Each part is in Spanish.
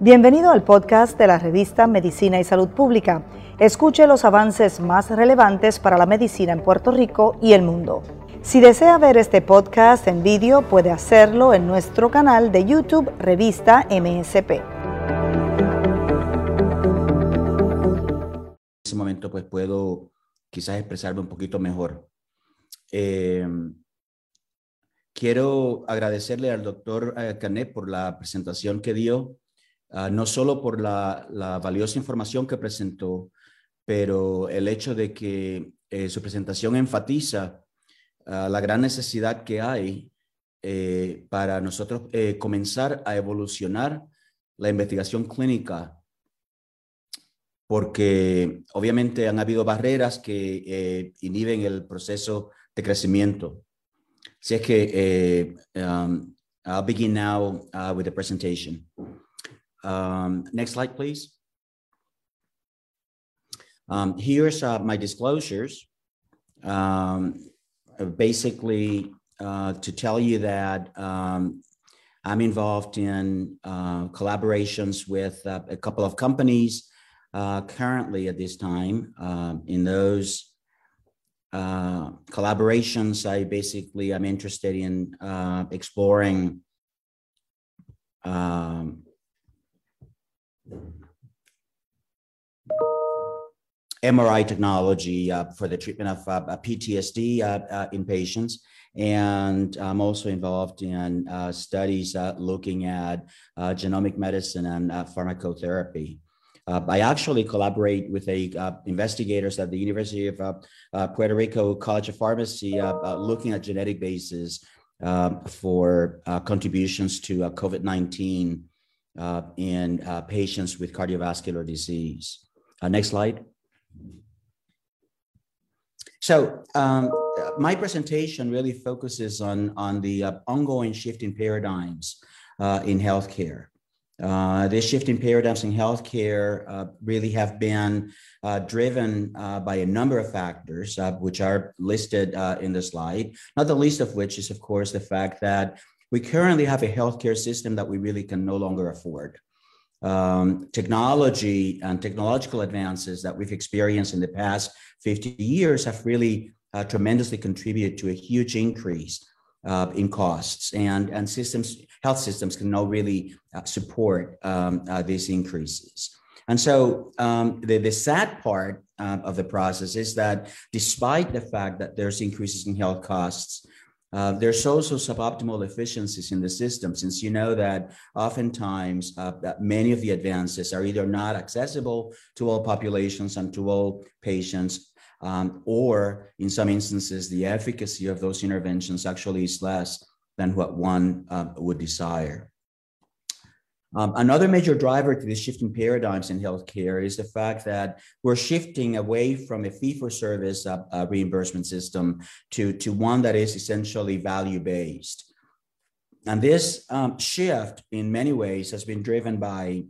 Bienvenido al podcast de la revista Medicina y Salud Pública. Escuche los avances más relevantes para la medicina en Puerto Rico y el mundo. Si desea ver este podcast en vídeo, puede hacerlo en nuestro canal de YouTube Revista MSP. En ese momento pues puedo quizás expresarme un poquito mejor. Eh, quiero agradecerle al doctor eh, Canet por la presentación que dio Ah, no solo por la, valiosa información que presentó, pero el hecho de que eh, su presentación enfatiza ah, la gran necesidad que hay eh, para nosotros eh, comenzar a evolucionar la investigación clínica, porque obviamente han habido barreras que inhiben el proceso de crecimiento. Así es que um, I'll begin now uh, with the presentation. Um, next slide, please. Um, here's uh, my disclosures. Um, basically, uh, to tell you that um, I'm involved in uh, collaborations with uh, a couple of companies currently at this time. In those uh, collaborations, I basically I'm interested in exploring um, MRI technology uh, for the treatment of uh, PTSD uh, uh, in patients. And I'm also involved in uh, studies uh, looking at genomic medicine and pharmacotherapy. I actually collaborate with a investigators at the University of Puerto Rico College of Pharmacy looking at genetic bases for contributions to COVID-19 uh, in uh, patients with cardiovascular disease. Uh, next slide. So um, my presentation really focuses on, on the uh, ongoing shift in paradigms uh, in healthcare. Uh, this shift in paradigms in healthcare uh, really have been uh, driven uh, by a number of factors, which are listed in the slide, not the least of which is, of course, the fact that we currently have a healthcare system that we really can no longer afford. Um, technology and technological advances that we've experienced in the past 50 years have really uh, tremendously contributed to a huge increase uh, in costs and, and systems, health systems can now really uh, support um, uh, these increases. And so um, the, the sad part uh, of the process is that despite the fact that there's increases in health costs, uh, there's also suboptimal efficiencies in the system, since you know that oftentimes uh, that many of the advances are either not accessible to all populations and to all patients, um, or in some instances, the efficacy of those interventions actually is less than what one uh, would desire. Um, another major driver to this shifting paradigms in healthcare is the fact that we're shifting away from a fee-for-service uh, uh, reimbursement system to, to one that is essentially value-based. And this um, shift, in many ways, has been driven by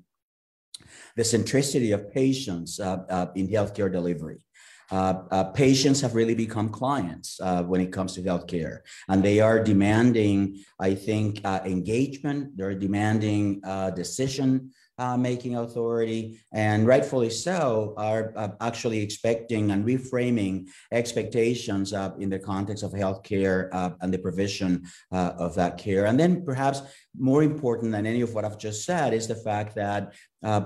the centricity of patients uh, uh in healthcare delivery. Uh, uh, patients have really become clients uh, when it comes to healthcare, and they are demanding, I think, uh, engagement. They're demanding uh, decision uh, making authority, and rightfully so, are actually expecting and reframing expectations in the context of healthcare and the provision of that care. And then, perhaps more important than any of what I've just said, is the fact that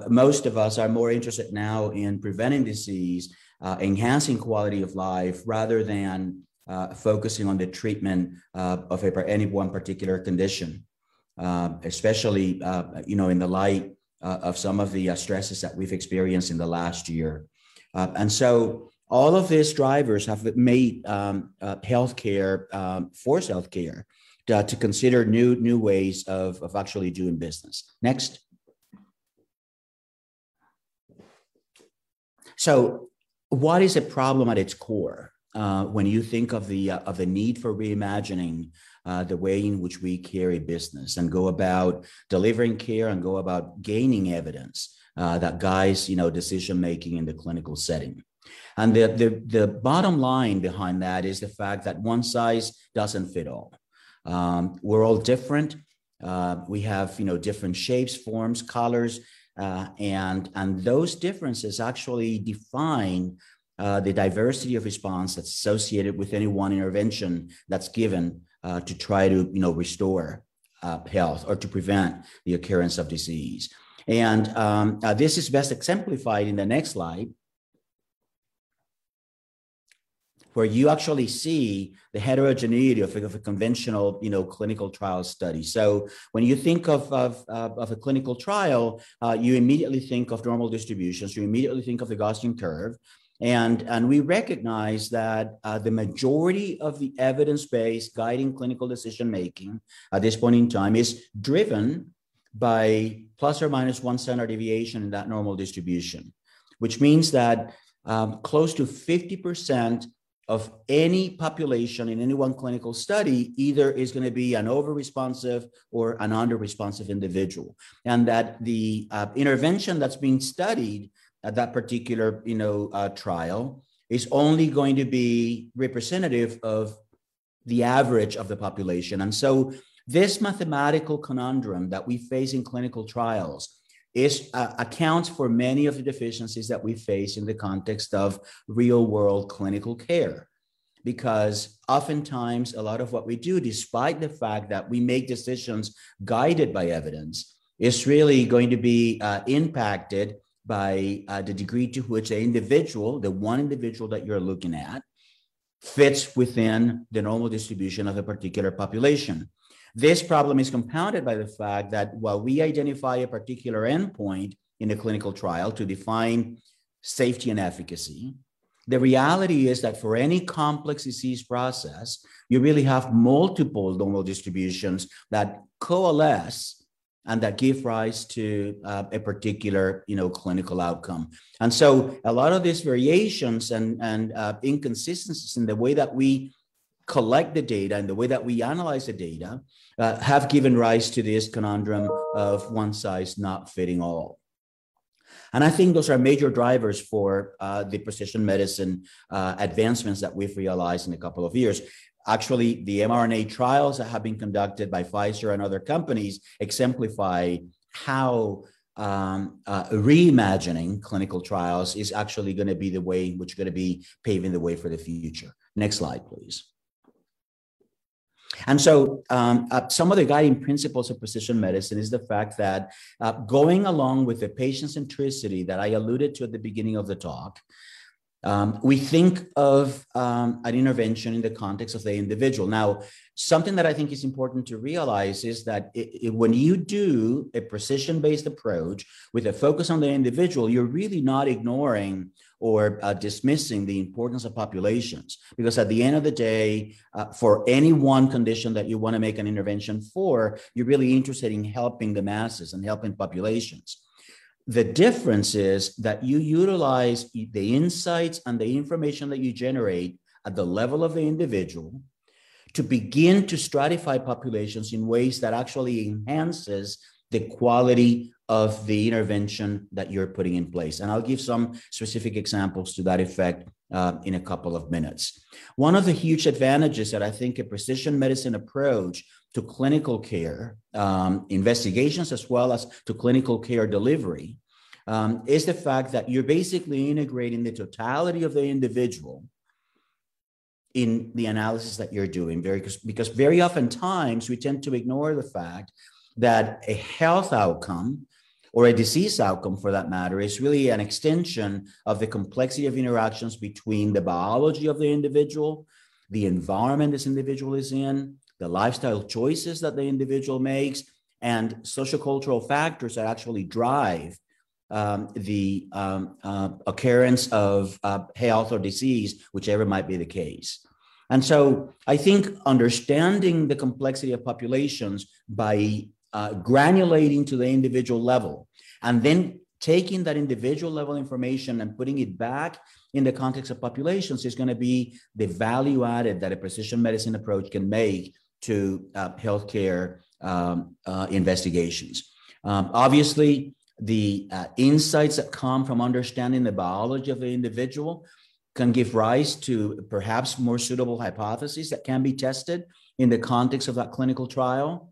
most of us are more interested now in preventing disease uh, enhancing quality of life rather than uh, focusing on the treatment uh, of a, any one particular condition, uh, especially uh, you know in the light uh, of some of the stresses that we've experienced in the last year. and so all of these drivers have made um, healthcare, um, force healthcare, to, to consider new new ways of, of actually doing business. Next. So what is a problem at its core uh, when you think of the uh, of the need for reimagining uh, the way in which we carry business and go about delivering care and go about gaining evidence uh, that guides you know decision making in the clinical setting and the, the the bottom line behind that is the fact that one size doesn't fit all Um, we're all different. Uh, we have, you know, different shapes, forms, colors, uh, and and those differences actually define uh, the diversity of response that's associated with any one intervention that's given uh, to try to, you know, restore uh, health or to prevent the occurrence of disease. And um, uh, this is best exemplified in the next slide, where you actually see the heterogeneity of, of a conventional, you know, clinical trial study. So when you think of, of, of a clinical trial, uh, you immediately think of normal distributions, you immediately think of the Gaussian curve, and, and we recognize that uh, the majority of the evidence-based guiding clinical decision making at this point in time is driven by plus or minus one standard deviation in that normal distribution, which means that um, close to 50% of any population in any one clinical study either is going to be an over responsive or an under responsive individual. And that the uh, intervention that's being studied at that particular you know uh, trial is only going to be representative of the average of the population. And so this mathematical conundrum that we face in clinical trials is uh, accounts for many of the deficiencies that we face in the context of real world clinical care. Because oftentimes a lot of what we do despite the fact that we make decisions guided by evidence is really going to be uh, impacted by uh, the degree to which the individual, the one individual that you're looking at, fits within the normal distribution of a particular population. This problem is compounded by the fact that while we identify a particular endpoint in a clinical trial to define safety and efficacy, the reality is that for any complex disease process, you really have multiple normal distributions that coalesce and that give rise to uh, a particular you know clinical outcome and so a lot of these variations and and uh, inconsistencies in the way that we collect the data and the way that we analyze the data uh, have given rise to this conundrum of one size not fitting all and I think those are major drivers for uh, the precision medicine uh, advancements that we've realized in a couple of years. Actually, the mRNA trials that have been conducted by Pfizer and other companies exemplify how um, uh, reimagining clinical trials is actually going to be the way which going to be paving the way for the future. Next slide, please. And so, um, uh, some of the guiding principles of precision medicine is the fact that uh, going along with the patient centricity that I alluded to at the beginning of the talk, um, we think of um, an intervention in the context of the individual. Now, something that I think is important to realize is that it, it, when you do a precision based approach with a focus on the individual, you're really not ignoring or uh, dismissing the importance of populations. Because at the end of the day, uh, for any one condition that you want to make an intervention for, you're really interested in helping the masses and helping populations. The difference is that you utilize the insights and the information that you generate at the level of the individual to begin to stratify populations in ways that actually enhances the quality of the intervention that you're putting in place. And I'll give some specific examples to that effect uh, in a couple of minutes. One of the huge advantages that I think a precision medicine approach to clinical care, um, investigations as well as to clinical care delivery, um, is the fact that you're basically integrating the totality of the individual in the analysis that you're doing. Very because very often times we tend to ignore the fact that a health outcome or a disease outcome for that matter is really an extension of the complexity of interactions between the biology of the individual, the environment this individual is in, the lifestyle choices that the individual makes, and social cultural factors that actually drive um, the um, uh, occurrence of uh, health or disease, whichever might be the case. And so I think understanding the complexity of populations by uh, granulating to the individual level and then taking that individual level information and putting it back in the context of populations is going to be the value added that a precision medicine approach can make to uh, healthcare um, uh, investigations. Um, obviously, the uh, insights that come from understanding the biology of the individual can give rise to perhaps more suitable hypotheses that can be tested in the context of that clinical trial.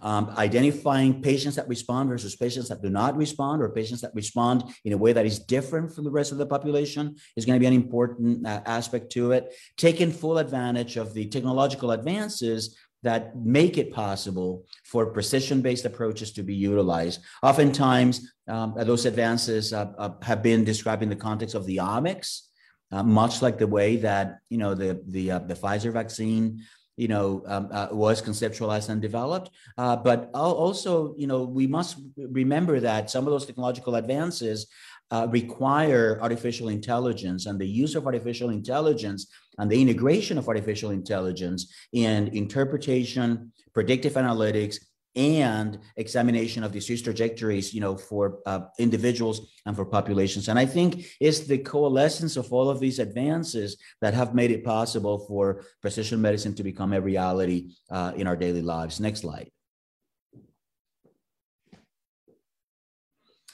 Um, identifying patients that respond versus patients that do not respond, or patients that respond in a way that is different from the rest of the population, is going to be an important uh, aspect to it. Taking full advantage of the technological advances that make it possible for precision based approaches to be utilized. Oftentimes, um, those advances uh, uh, have been described in the context of the omics. Uh, much like the way that you know the the uh, the Pfizer vaccine you know, um, uh, was conceptualized and developed. Uh, but also, you know, we must remember that some of those technological advances uh, require artificial intelligence and the use of artificial intelligence and the integration of artificial intelligence in interpretation, predictive analytics, and examination of disease trajectories, you know, for uh, individuals and for populations. And I think it's the coalescence of all of these advances that have made it possible for precision medicine to become a reality uh, in our daily lives. Next slide.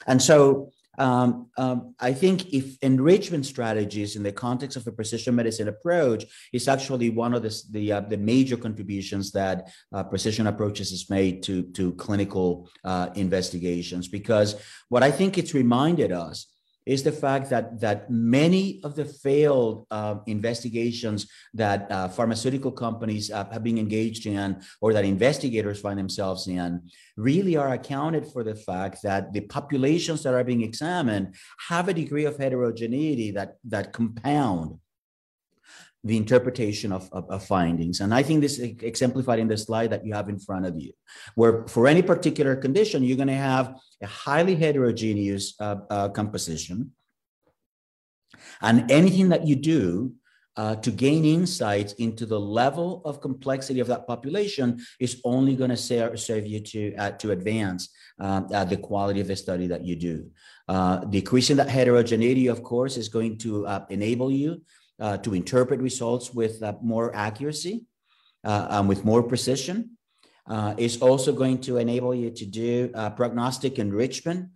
And so um, um, I think if enrichment strategies in the context of a precision medicine approach is actually one of the the, uh, the major contributions that uh, precision approaches has made to to clinical uh, investigations. Because what I think it's reminded us is the fact that that many of the failed uh, investigations that uh, pharmaceutical companies uh, have been engaged in or that investigators find themselves in really are accounted for the fact that the populations that are being examined have a degree of heterogeneity that that compound the interpretation of, of, of, findings. And I think this is exemplified in the slide that you have in front of you, where for any particular condition, you're going to have a highly heterogeneous uh, uh, composition. And anything that you do uh, to gain insights into the level of complexity of that population is only going to serve, serve you to, uh, to advance um, uh, the quality of the study that you do. Uh, decreasing that heterogeneity, of course, is going to enable you uh, to interpret results with uh, more accuracy uh, and with more precision. Uh, it's also going to enable you to do uh, prognostic enrichment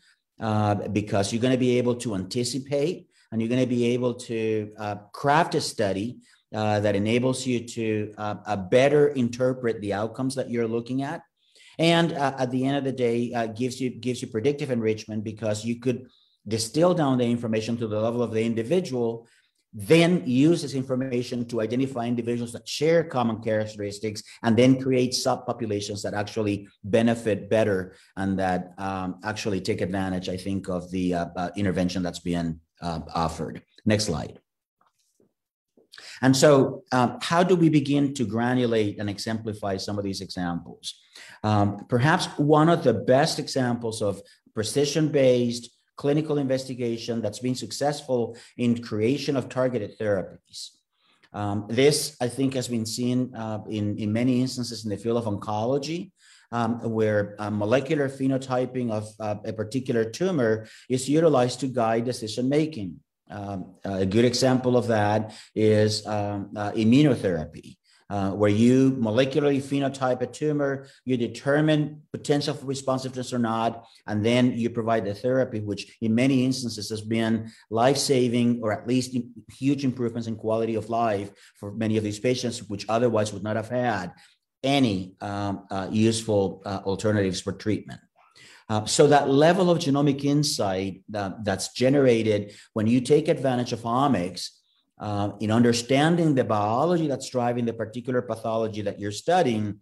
because you're going to be able to anticipate and you're going to be able to craft a study that enables you to better interpret the outcomes that you're looking at and uh, at the end of the day uh, gives you gives you predictive enrichment because you could distill down the information to the level of the individual then use this information to identify individuals that share common characteristics and then create subpopulations that actually benefit better and that um, actually take advantage, I think, of the uh, uh, intervention that's being uh, offered. Next slide. And so, um, how do we begin to granulate and exemplify some of these examples? Um, perhaps one of the best examples of precision based clinical investigation that's been successful in creation of targeted therapies. Um, this, I think, has been seen uh, in, in many instances in the field of oncology, um, where uh, molecular phenotyping of uh, a particular tumor is utilized to guide decision making. Um, a good example of that is um, uh, immunotherapy uh, where you molecularly phenotype a tumor, you determine potential for responsiveness or not, and then you provide the therapy, which in many instances has been life saving or at least huge improvements in quality of life for many of these patients, which otherwise would not have had any um, uh, useful uh, alternatives for treatment. Uh, so that level of genomic insight that, that's generated when you take advantage of omics uh, in understanding the biology that's driving the particular pathology that you're studying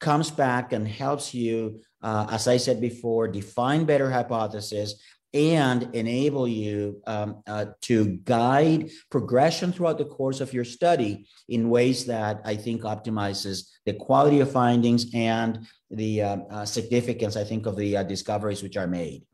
comes back and helps you, uh, as I said before, define better hypotheses and enable you um, uh, to guide progression throughout the course of your study in ways that I think optimizes the quality of findings and the uh, uh, significance, I think, of the uh, discoveries which are made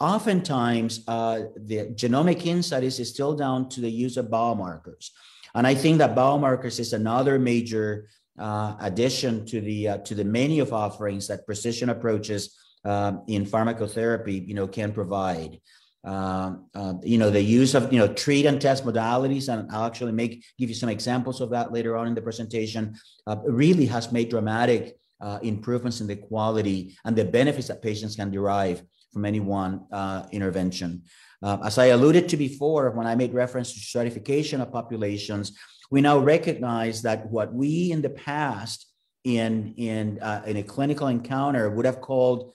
oftentimes uh, the genomic insight is still down to the use of biomarkers. And I think that biomarkers is another major uh, addition to the uh, to the menu of offerings that precision approaches um, in pharmacotherapy, you know, can provide. Uh, you know, the use of you know treat and test modalities, and I'll actually make give you some examples of that later on in the presentation. Uh, really has made dramatic uh, improvements in the quality and the benefits that patients can derive from any one uh, intervention. Uh, as I alluded to before, when I made reference to stratification of populations, we now recognize that what we in the past in, in, uh, in a clinical encounter would have called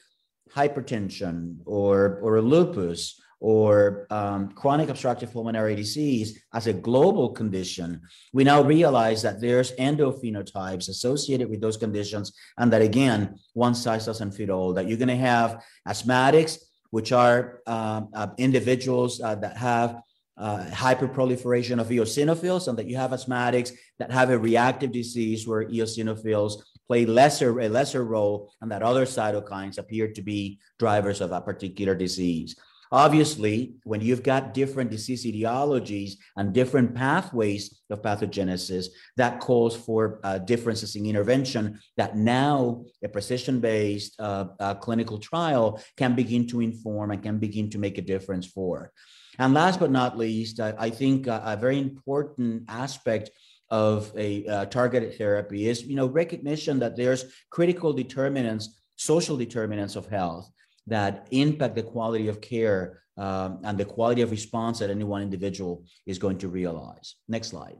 hypertension or, or lupus or um, chronic obstructive pulmonary disease as a global condition, we now realize that there's endophenotypes associated with those conditions, and that again, one size doesn't fit all. That you're going to have asthmatics, which are um, uh, individuals uh, that have uh, hyperproliferation of eosinophils, and that you have asthmatics that have a reactive disease where eosinophils play lesser a lesser role, and that other cytokines appear to be drivers of that particular disease. Obviously, when you've got different disease etiologies and different pathways of pathogenesis, that calls for uh, differences in intervention that now a precision based uh, uh, clinical trial can begin to inform and can begin to make a difference for. And last but not least, I, I think a, a, very important aspect of a uh, targeted therapy is you know recognition that there's critical determinants social determinants of health that impact the quality of care um, and the quality of response that any one individual is going to realize. Next slide.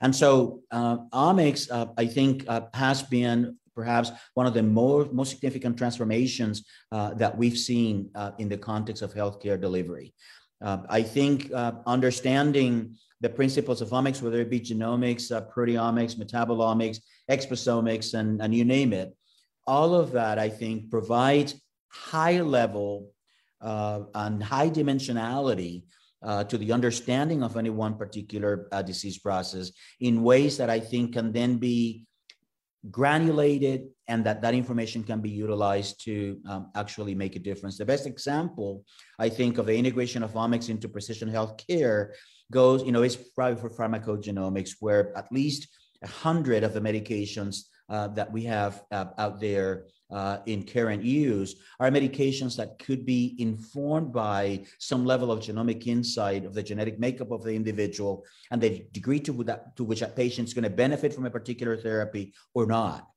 And so uh, Omics, uh, I think, uh, has been perhaps one of the more, most significant transformations uh, that we've seen uh, in the context of healthcare delivery. Uh, I think understanding the principles of omics, whether it be genomics, proteomics, metabolomics, exposomics, and, and you name it, all of that, I think, provides high level uh, and high dimensionality uh, to the understanding of any one particular uh, disease process in ways that I think can then be granulated and that that information can be utilized to um, actually make a difference. The best example, I think, of the integration of omics into precision health care goes, you know, is probably for pharmacogenomics, where at least a hundred of the medications uh, that we have uh, out there uh, in current use are medications that could be informed by some level of genomic insight of the genetic makeup of the individual and the degree to, that, to which is going to benefit from a particular therapy or not.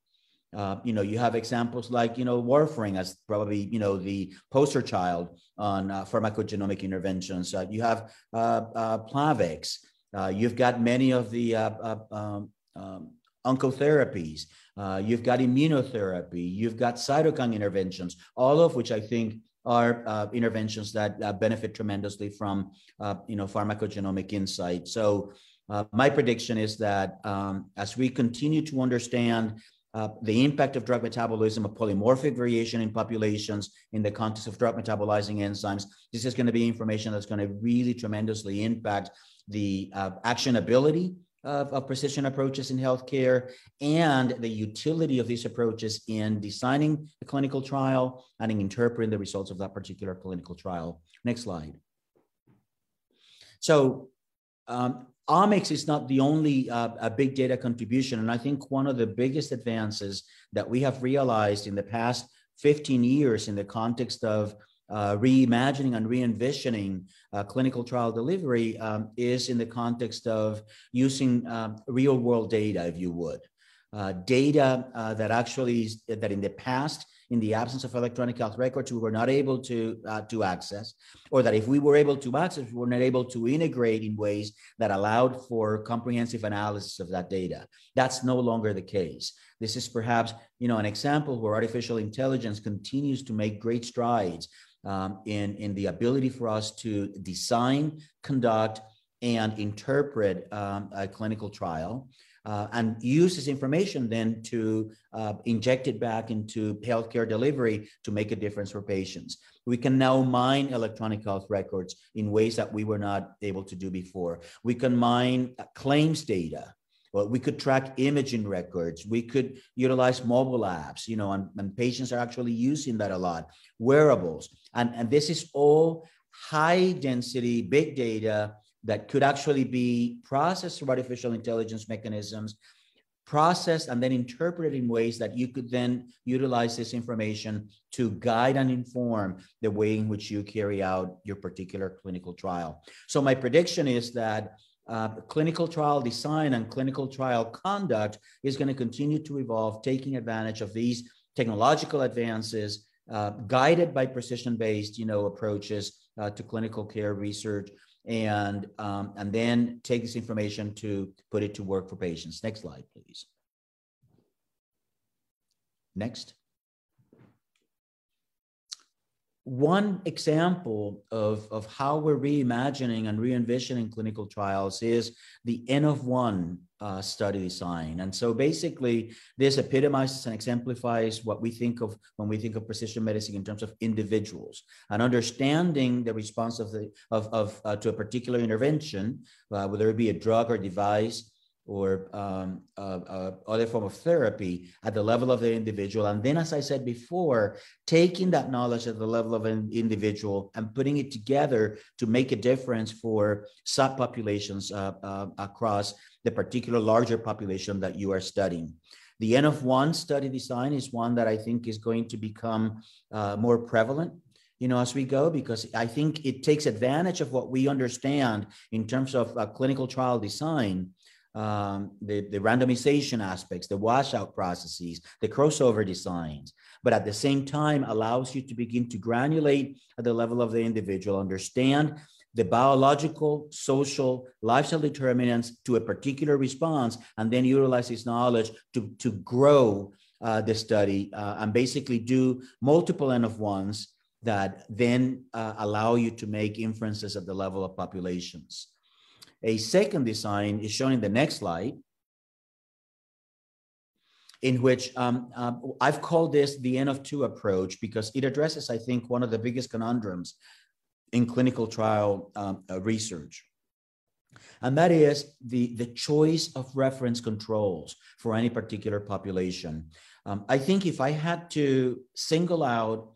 Uh, you know, you have examples like, you know, warfarin as probably, you know, the poster child on uh, pharmacogenomic interventions. Uh, you have Plavix. you've got many of the um, um, oncotherapies, uh, you've got immunotherapy, you've got cytokine interventions, all of which I think are uh, interventions that uh, benefit tremendously from uh, you know pharmacogenomic insight. So uh, my prediction is that um, as we continue to understand uh, the impact of drug metabolism of polymorphic variation in populations in the context of drug metabolizing enzymes, this is going to be information that's going to really tremendously impact the actionability of, of, precision approaches in healthcare and the utility of these approaches in designing a clinical trial and in interpreting the results of that particular clinical trial. Next slide. So um, Omics is not the only uh, a big data contribution. And I think one of the biggest advances that we have realized in the past 15 years in the context of uh, reimagining and re-envisioning uh, clinical trial delivery um, is in the context of using um, real world data, if you would. Uh, data uh, that actually is, that in the past, in the absence of electronic health records, we were not able to uh, to access, or that if we were able to access, we were not able to integrate in ways that allowed for comprehensive analysis of that data. That's no longer the case. This is perhaps you know an example where artificial intelligence continues to make great strides um, in, in the ability for us to design, conduct, and interpret um, a clinical trial. Uh, and use this information then to uh, inject it back into healthcare delivery to make a difference for patients. We can now mine electronic health records in ways that we were not able to do before. We can mine claims data well, we could track imaging records. We could utilize mobile apps, you know, and, and patients are actually using that a lot. Wearables. And, and this is all high density, big data that could actually be processed through artificial intelligence mechanisms, processed and then interpreted in ways that you could then utilize this information to guide and inform the way in which you carry out your particular clinical trial. So my prediction is that uh, clinical trial design and clinical trial conduct is going to continue to evolve, taking advantage of these technological advances, uh, guided by precision-based, you know, approaches uh, to clinical care research and, um, and then take this information to put it to work for patients. Next slide, please. Next. One example of, of how we're reimagining and re-envisioning clinical trials is the N of one uh, study design. And so basically, this epitomizes and exemplifies what we think of when we think of precision medicine in terms of individuals and understanding the response of the of, of uh, to a particular intervention, uh, whether it be a drug or device or um, uh, uh, other form of therapy at the level of the individual. And then, as I said before, taking that knowledge at the level of an individual and putting it together to make a difference for subpopulations uh, uh, across the particular larger population that you are studying. The N of one study design is one that I think is going to become uh, more prevalent you know, as we go, because I think it takes advantage of what we understand in terms of uh, clinical trial design um, the, the randomization aspects, the washout processes, the crossover designs, but at the same time allows you to begin to granulate at the level of the individual, understand the biological, social, lifestyle determinants to a particular response, and then utilize this knowledge to, to grow uh, the study uh, and basically do multiple N of ones that then uh, allow you to make inferences at the level of populations. A second design is shown in the next slide, in which um, uh, I've called this the N of two approach because it addresses, I think, one of the biggest conundrums in clinical trial um, uh, research. And that is the, the choice of reference controls for any particular population. Um, I think if I had to single out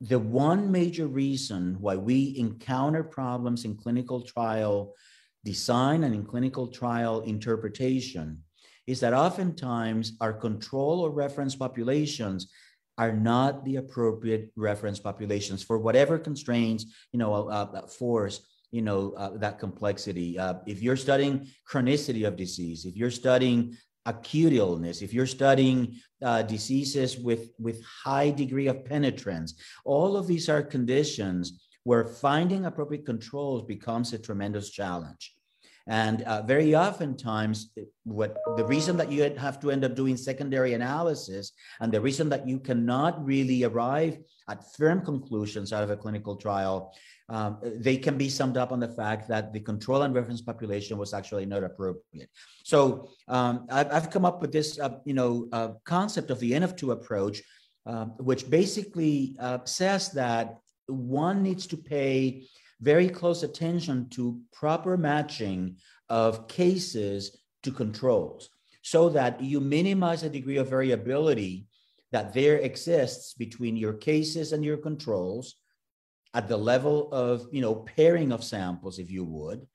the one major reason why we encounter problems in clinical trial design and in clinical trial interpretation is that oftentimes our control or reference populations are not the appropriate reference populations for whatever constraints, you know, uh, uh, force, you know, uh, that complexity. Uh, if you're studying chronicity of disease, if you're studying acute illness, if you're studying uh, diseases with, with high degree of penetrance, all of these are conditions where finding appropriate controls becomes a tremendous challenge. And uh, very oftentimes, what the reason that you have to end up doing secondary analysis and the reason that you cannot really arrive at firm conclusions out of a clinical trial, um, they can be summed up on the fact that the control and reference population was actually not appropriate. So um, I've, I've, come up with this, uh, you know, uh, concept of the N of two approach, uh, which basically uh, says that one needs to pay very close attention to proper matching of cases to controls so that you minimize the degree of variability that there exists between your cases and your controls at the level of you know pairing of samples if you would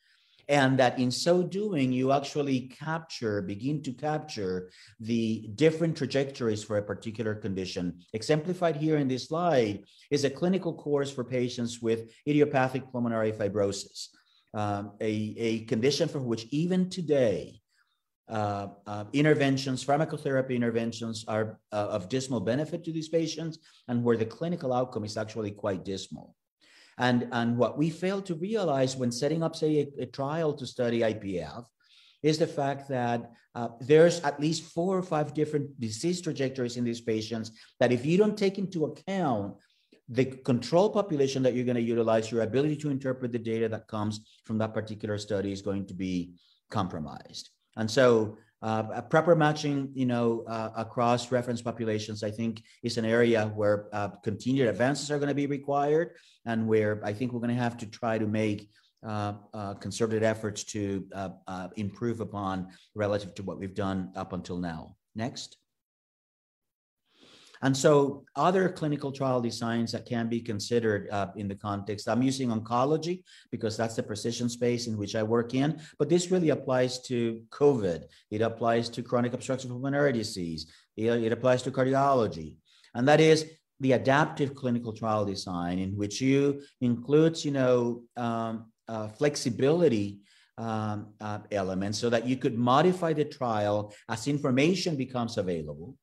and that in so doing you actually capture begin to capture the different trajectories for a particular condition exemplified here in this slide is a clinical course for patients with idiopathic pulmonary fibrosis um, a, a condition for which even today uh, uh, interventions, pharmacotherapy interventions are uh, of dismal benefit to these patients, and where the clinical outcome is actually quite dismal. And, and what we fail to realize when setting up, say, a, a trial to study IPF is the fact that uh, there's at least four or five different disease trajectories in these patients that if you don't take into account the control population that you're going to utilize, your ability to interpret the data that comes from that particular study is going to be compromised. And so uh, proper matching, you know, uh, across reference populations, I think is an area where uh, continued advances are going to be required and where I think we're going to have to try to make uh, uh, concerted efforts to uh, improve upon relative to what we've done up until now. Next. And so other clinical trial designs that can be considered uh, in the context, I'm using oncology because that's the precision space in which I work in, but this really applies to COVID. It applies to chronic obstructive pulmonary disease. It, it applies to cardiology. And that is the adaptive clinical trial design in which you includes, you know, um, uh, flexibility um, uh, elements so that you could modify the trial as information becomes available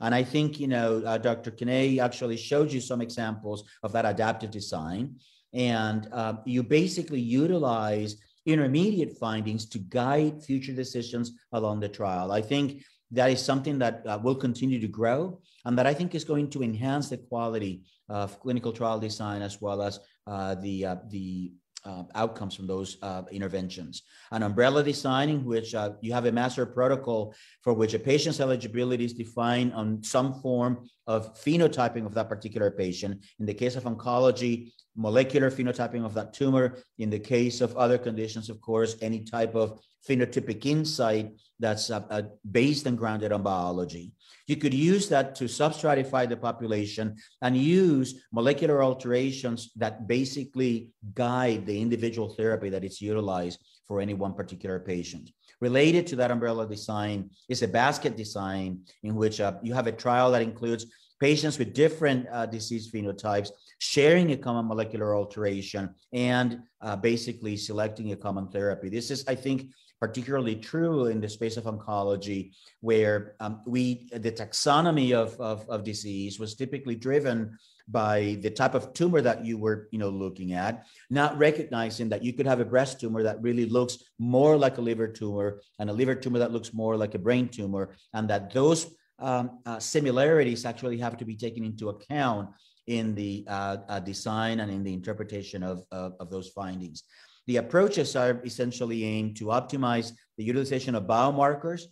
and I think, you know, uh, Dr. Kene actually showed you some examples of that adaptive design. And uh, you basically utilize intermediate findings to guide future decisions along the trial. I think that is something that uh, will continue to grow and that I think is going to enhance the quality of clinical trial design as well as uh, the, uh, the uh, outcomes from those uh, interventions. An umbrella design in which uh, you have a master protocol for which a patient's eligibility is defined on some form of phenotyping of that particular patient. In the case of oncology, molecular phenotyping of that tumor. In the case of other conditions, of course, any type of phenotypic insight that's uh, uh, based and grounded on biology. You could use that to substratify the population and use molecular alterations that basically guide the individual therapy that is utilized for any one particular patient. Related to that umbrella design is a basket design in which uh, you have a trial that includes patients with different uh, disease phenotypes sharing a common molecular alteration and uh, basically selecting a common therapy. This is, I think, particularly true in the space of oncology, where um, we the taxonomy of, of, of, disease was typically driven by the type of tumor that you were you know looking at, not recognizing that you could have a breast tumor that really looks more like a liver tumor and a liver tumor that looks more like a brain tumor, and that those um, uh, similarities actually have to be taken into account in the uh, uh, design and in the interpretation of, of those findings. The approaches are essentially aimed to optimize the utilization of biomarkers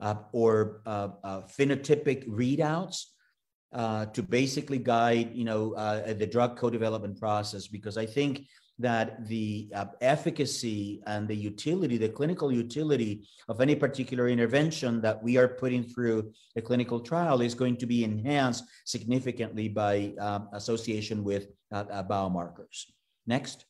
uh, or uh, uh, phenotypic readouts to basically guide, you know, the drug co-development process. Because I think that the uh, efficacy and the utility, the clinical utility of any particular intervention that we are putting through a clinical trial is going to be enhanced significantly by association with biomarkers. Next.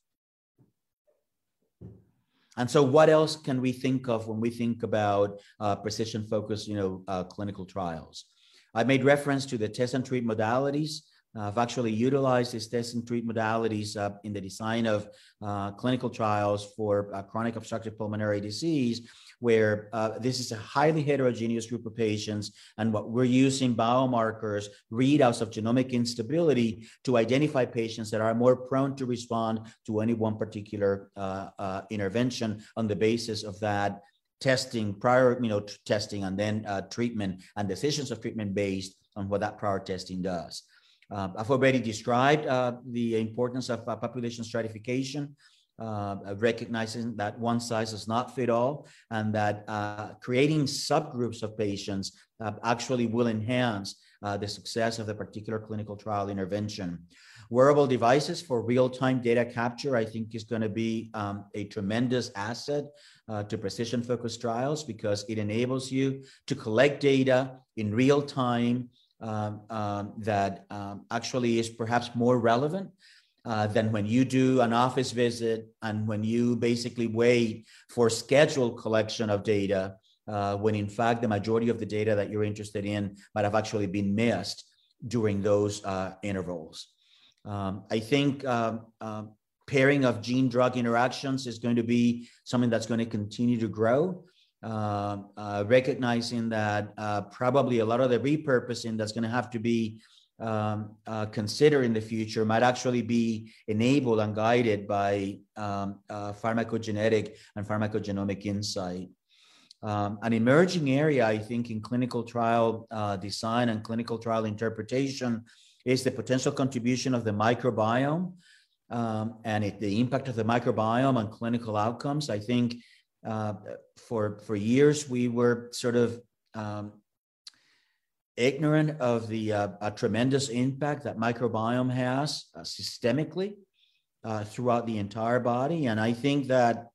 And so, what else can we think of when we think about uh, precision focused, you know, uh, clinical trials? I made reference to the test and treat modalities. Uh, I've actually utilized these test and treat modalities uh, in the design of uh, clinical trials for uh, chronic obstructive pulmonary disease where uh, this is a highly heterogeneous group of patients. And what we're using biomarkers, readouts of genomic instability to identify patients that are more prone to respond to any one particular uh, uh, intervention on the basis of that testing, prior you know, testing, and then uh, treatment and decisions of treatment based on what that prior testing does. Uh, I've already described uh, the importance of uh, population stratification uh, recognizing that one size does not fit all and that creating subgroups of patients actually will enhance the success of the particular clinical trial intervention. Wearable devices for real-time data capture, I think is going to be um, a tremendous asset uh, to precision focused trials because it enables you to collect data in real time um, um, that um, actually is perhaps more relevant uh, than when you do an office visit and when you basically wait for scheduled collection of data, uh, when in fact the majority of the data that you're interested in might have actually been missed during those uh, intervals. Um, I think um, um pairing of gene drug interactions is going to be something that's going to continue to grow. Uh, uh, recognizing that uh, probably a lot of the repurposing that's going to have to be um, uh, consider in the future might actually be enabled and guided by um, uh, pharmacogenetic and pharmacogenomic insight. Um, an emerging area, I think, in clinical trial design and clinical trial interpretation is the potential contribution of the microbiome um, and it, the impact of the microbiome on clinical outcomes. I think uh, for for years we were sort of um, ignorant of the uh, tremendous impact that microbiome has uh, systemically uh, throughout the entire body. And I think that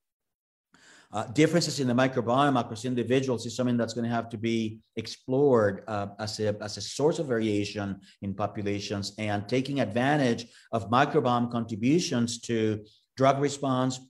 uh, differences in the microbiome across individuals is something that's going to have to be explored as, a, as a source of variation in populations and taking advantage of microbiome contributions to drug response,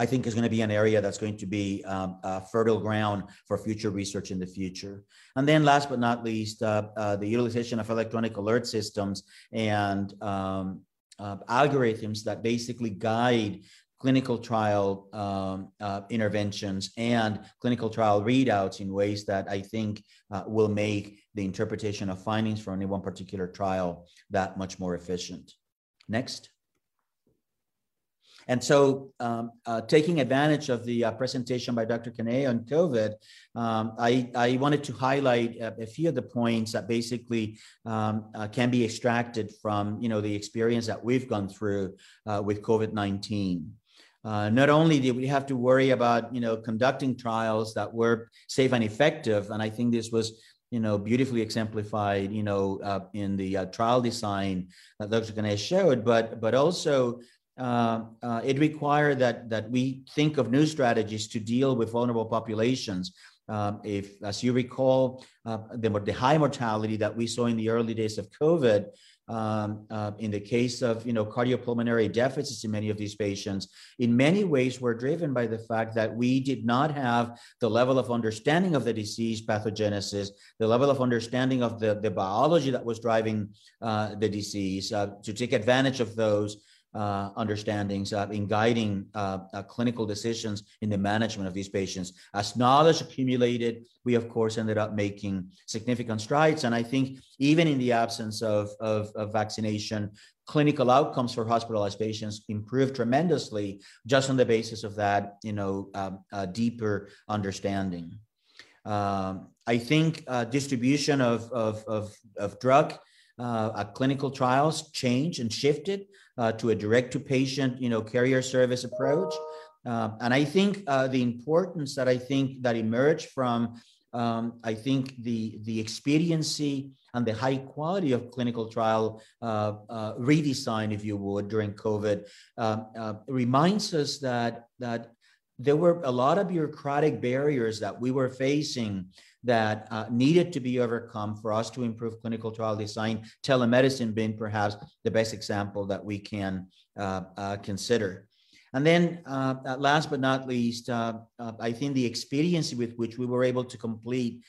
I think is going to be an area that's going to be um, fertile ground for future research in the future. And then last but not least, uh, uh, the utilization of electronic alert systems and um, uh, algorithms that basically guide clinical trial um, uh, interventions and clinical trial readouts in ways that I think uh, will make the interpretation of findings from any one particular trial that much more efficient. Next. And so, um, uh, taking advantage of the uh, presentation by Dr. Kane on COVID, um, I, I, wanted to highlight a, a, few of the points that basically um, uh, can be extracted from, you know, the experience that we've gone through uh, with COVID-19. Uh, not only did we have to worry about, you know, conducting trials that were safe and effective, and I think this was you know, beautifully exemplified, you know, uh, in the uh, trial design that Dr. Ganesh showed, but but also uh, uh, it required that, that we think of new strategies to deal with vulnerable populations. Um, if, as you recall, uh, the, the, high mortality that we saw in the early days of COVID, um, uh, in the case of you know cardiopulmonary deficits in many of these patients, in many ways were driven by the fact that we did not have the level of understanding of the disease pathogenesis, the level of understanding of the, the biology that was driving uh, the disease to take advantage of those uh, understandings uh, in guiding uh, uh, clinical decisions in the management of these patients. As knowledge accumulated, we of course ended up making significant strides. And I think even in the absence of, of, of vaccination, clinical outcomes for hospitalized patients improved tremendously just on the basis of that, you know, um, deeper understanding. Um, I think uh, distribution of, of, of, of drug uh, clinical trials changed and shifted uh, to a direct to patient, you know, carrier service approach. Uh, and I think uh, the importance that I think that emerged from, um, I think the the expediency and the high quality of clinical trial uh, uh, redesign, if you would, during COVID, uh, reminds us that that there were a lot of bureaucratic barriers that we were facing that uh, needed to be overcome for us to improve clinical trial design, telemedicine being perhaps the best example that we can uh, uh, consider. And then uh, last but not least, uh, uh, I think the expediency with which we were able to complete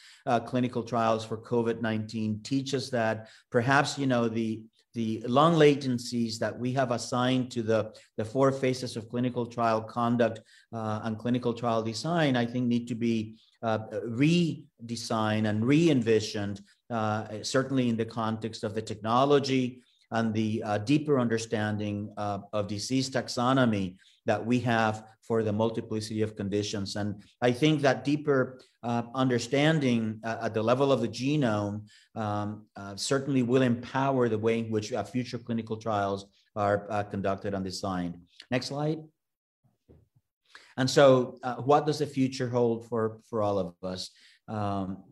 clinical trials for COVID-19 teaches that perhaps, you know, the the long latencies that we have assigned to the, the four phases of clinical trial conduct uh, and clinical trial design, I think need to be uh, redesigned and re-envisioned, uh, certainly in the context of the technology and the uh, deeper understanding uh, of disease taxonomy that we have for the multiplicity of conditions. And I think that deeper uh, understanding uh, at the level of the genome um, certainly will empower the way in which future clinical trials are conducted and designed. Next slide. And so, uh, what does the future hold for, for all of us? Um,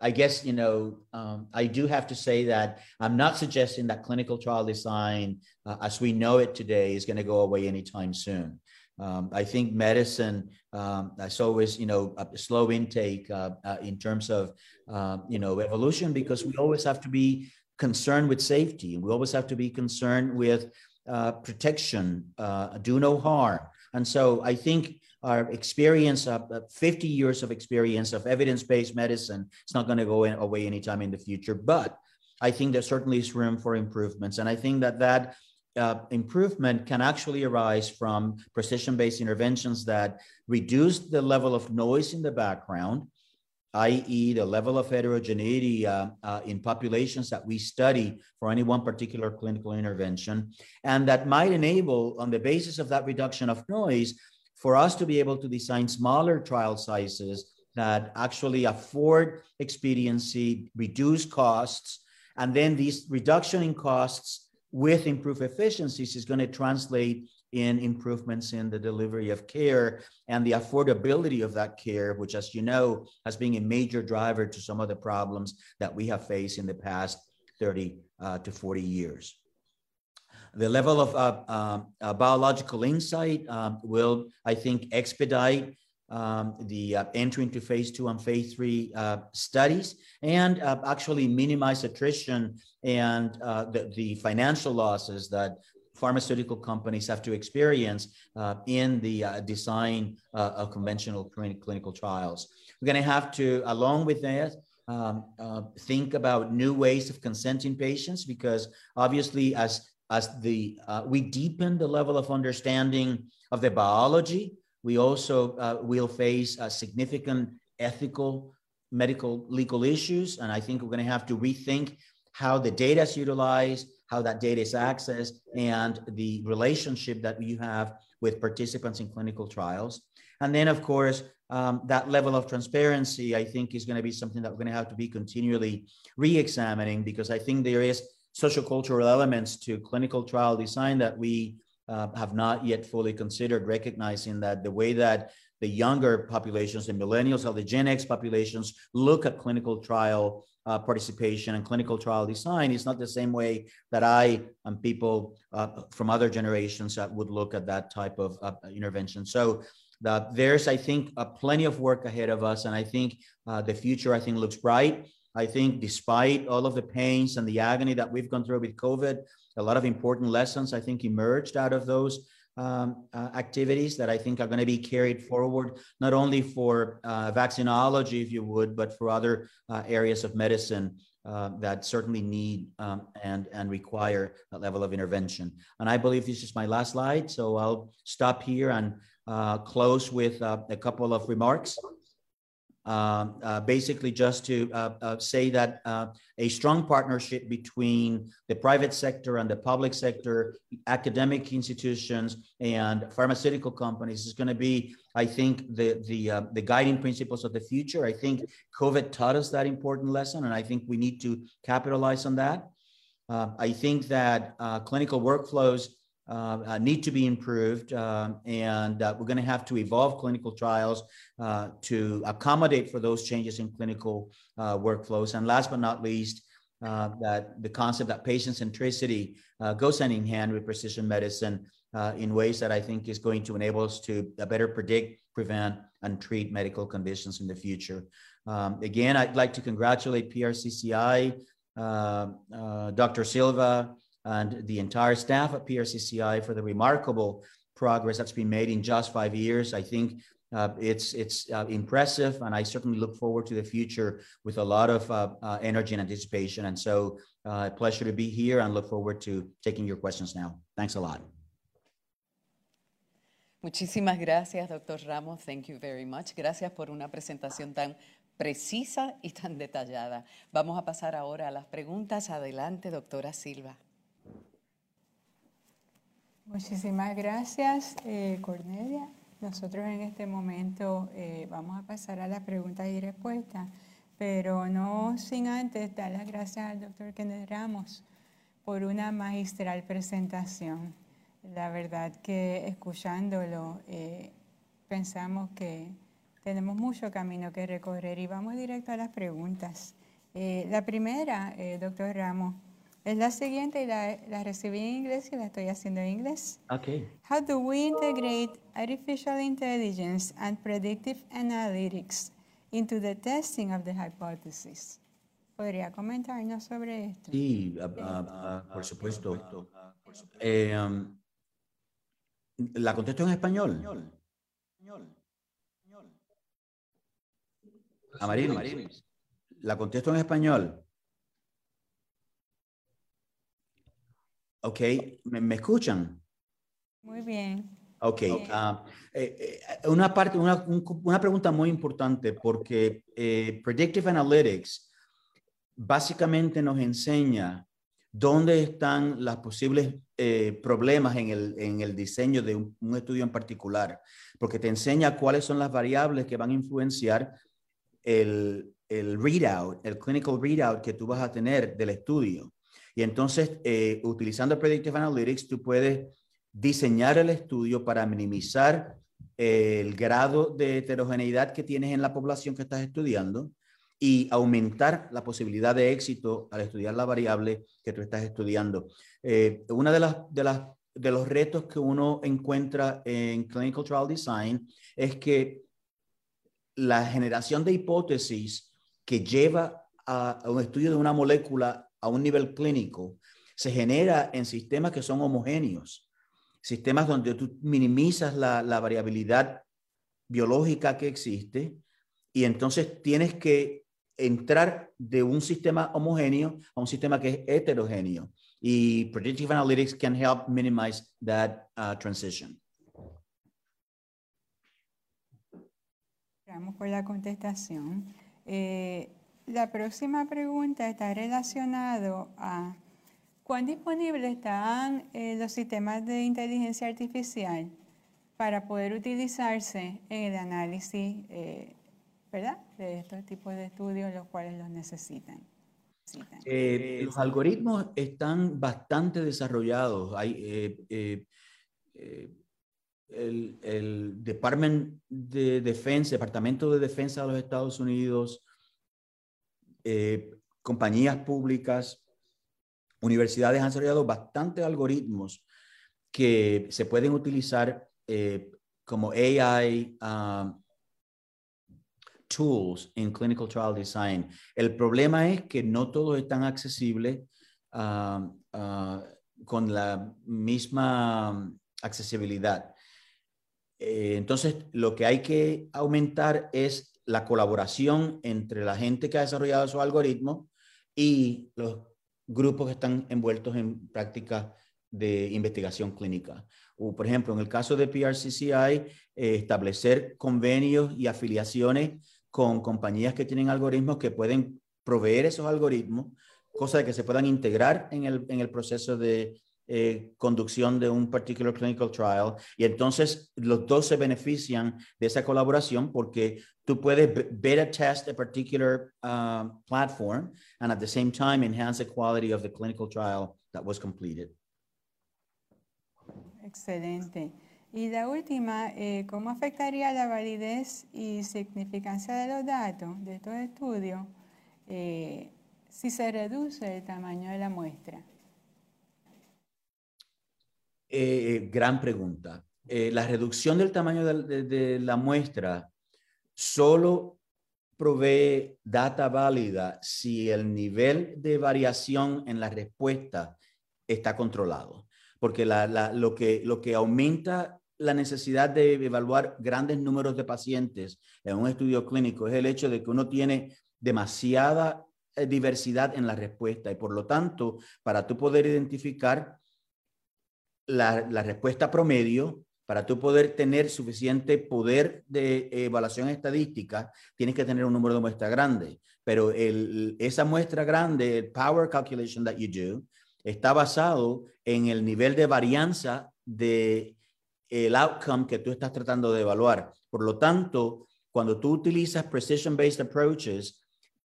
I guess, you know, um, I do have to say that I'm not suggesting that clinical trial design, uh, as we know it today, is going to go away anytime soon. Um, I think medicine, um, always, you know, a slow intake uh, uh, in terms of, uh, you know, evolution, because we always have to be concerned with safety. We always have to be concerned with uh, protection, uh, do no harm. And so I think our experience of 50 years of experience of evidence-based medicine it's not going to go away anytime in the future but i think there certainly is room for improvements. And i think that that uh, improvement can actually arise from precision-based interventions that reduce the level of noise in the background i.e., the level of heterogeneity uh, uh, in populations that we study for any one particular clinical intervention. And that might enable, on the basis of that reduction of noise, for us to be able to design smaller trial sizes that actually afford expediency, reduce costs, and then these reduction in costs with improved efficiencies is going to translate in improvements in the delivery of care and the affordability of that care, which, as you know, has been a major driver to some of the problems that we have faced in the past 30 uh, to 40 years. The level of uh, um, uh, biological insight um, will, I think, expedite um, the uh, entry into phase two and phase three uh, studies and uh, actually minimize attrition and uh, the, the, financial losses that pharmaceutical companies have to experience uh, in the uh, design of conventional clinical trials. We're going to have to, along with that, um, think about new ways of consenting patients because obviously as as the uh, we deepen the level of understanding of the biology, we also uh, will face uh, significant ethical, medical, legal issues, and I think we're going to have to rethink how the data is utilized, how that data is accessed, and the relationship that you have with participants in clinical trials. And then, of course, um, that level of transparency, I think, is going to be something that we're going to have to be continually re-examining because I think there is social cultural elements to clinical trial design that we uh, have not yet fully considered, recognizing that the way that the younger populations, the millennials or the Gen X populations look at clinical trial uh, participation and clinical trial design is not the same way that I and people uh, from other generations that would look at that type of uh, intervention. So the, there's, I think, plenty of work ahead of us, and I think uh, the future, I think, looks bright. I think despite all of the pains and the agony that we've gone through with COVID, a lot of important lessons, I think, emerged out of those um, uh, activities that I think are going to be carried forward, not only for uh, vaccinology, if you would, but for other uh, areas of medicine uh, that certainly need um, and, and require that level of intervention. And I believe this is my last slide, so I'll stop here and uh, close with uh, a couple of remarks. Um, uh, basically just to uh, uh, say that uh, a strong partnership between the private sector and the public sector, academic institutions, and pharmaceutical companies is going to be, I think, the the uh, the guiding principles of the future. I think COVID taught us that important lesson, and I think we need to capitalize on that. Uh, I think that clinical workflows uh, uh, need to be improved, um, and uh, we're going to have to evolve clinical trials uh, to accommodate for those changes in clinical uh, workflows. And last but not least, uh, that the concept that patient centricity goes hand in hand with precision medicine in ways that I think is going to enable us to better predict, prevent, and treat medical conditions in the future. Um, again, I'd like to congratulate PRCCI, Dr. Silva, and the entire staff at PRCCI for the remarkable progress that's been made in just five years. I think uh, it's it's uh, impressive, and I certainly look forward to the future with a lot of uh, uh energy and anticipation. And so, uh, a pleasure to be here, and look forward to taking your questions now. Thanks a lot. Muchísimas gracias, doctor Ramos. Thank you very much. Gracias por una presentación tan precisa y tan detallada. Vamos a pasar ahora a las preguntas. Adelante, doctora Silva. Muchísimas gracias, eh, Cornelia. Nosotros en este momento eh, vamos a pasar a las preguntas y respuestas, pero no sin antes dar las gracias al doctor Kenneth Ramos por una magistral presentación. La verdad que escuchándolo eh, pensamos que tenemos mucho camino que recorrer y vamos directo a las preguntas. la primera, doctor Ramos, Es la siguiente y la, la recibí en inglés y la estoy haciendo en inglés. Okay. How do we integrate artificial intelligence and predictive analytics into the testing of the hypothesis? ¿Podría comentarnos sobre esto? Sí, uh, uh, uh, por supuesto. Eh, um, ¿La contesto en español? Amarillo. ¿La contesto en español? Ok, ¿me, escuchan? Muy bien. Ok, ah, eh, eh, una, parte, una, una, pregunta muy importante porque eh, Predictive Analytics básicamente nos enseña dónde están los posibles problemas en el, en el, diseño de un, un, estudio en particular, porque te enseña cuáles son las variables que van a influenciar el, el readout, el clinical readout que tú vas a tener del estudio. Y entonces, eh, utilizando Predictive Analytics, tú puedes diseñar el estudio para minimizar el grado de heterogeneidad que tienes en la población que estás estudiando y aumentar la posibilidad de éxito al estudiar la variable que tú estás estudiando. Eh, una de las, de las de los retos que uno encuentra en Clinical Trial Design es que la generación de hipótesis que lleva a un estudio de una molécula a un nivel clínico se genera en sistemas que son homogéneos, sistemas donde tú minimizas la, la variabilidad biológica que existe y entonces tienes que entrar de un sistema homogéneo a un sistema que es heterogéneo. Y Predictive Analytics can help minimize that uh, transition. Vamos por la contestación. Eh, la próxima pregunta está relacionado a cuán disponibles están eh, los sistemas de inteligencia artificial para poder utilizarse en el análisis, eh, ¿verdad? De estos tipos de estudios, los cuales los necesitan. Eh, los algoritmos están bastante desarrollados. Hay, el, Departamento de Defensa de los Estados Unidos, eh, compañías públicas, universidades han desarrollado bastantes algoritmos que se pueden utilizar eh, como AI um, tools en clinical trial design. El problema es que no todos están accesibles um, uh, con la misma accesibilidad. Eh, entonces, lo que hay que aumentar es la colaboración entre la gente que ha desarrollado esos algoritmos y los grupos que están envueltos en prácticas de investigación clínica. O, por ejemplo, en el caso de PRCCI, eh, establecer convenios y afiliaciones con compañías que tienen algoritmos que pueden proveer esos algoritmos, cosa de que se puedan integrar en el, en el proceso de eh, conducción de un particular clinical trial y entonces los dos se benefician de esa colaboración porque tú puedes beta test a particular uh, platform and at the same time enhance the quality of the clinical trial that was completed. Excelente. Y la última, eh, ¿cómo afectaría la validez y significancia de los datos de estos estudios eh, si se reduce el tamaño de la muestra? Eh, gran pregunta. Eh, la reducción del tamaño de, la muestra solo provee data válida si el nivel de variación en la respuesta está controlado. Porque lo, que, lo que aumenta la necesidad de evaluar grandes números de pacientes en un estudio clínico es el hecho de que uno tiene demasiada eh, diversidad en la respuesta y por lo tanto, para tú poder identificar la, respuesta promedio, para tú poder tener suficiente poder de evaluación estadística, tienes que tener un número de muestra grande. Pero el, esa muestra grande, el power calculation that you do, está basado en el nivel de varianza de el outcome que tú estás tratando de evaluar. Por lo tanto, cuando tú utilizas precision-based approaches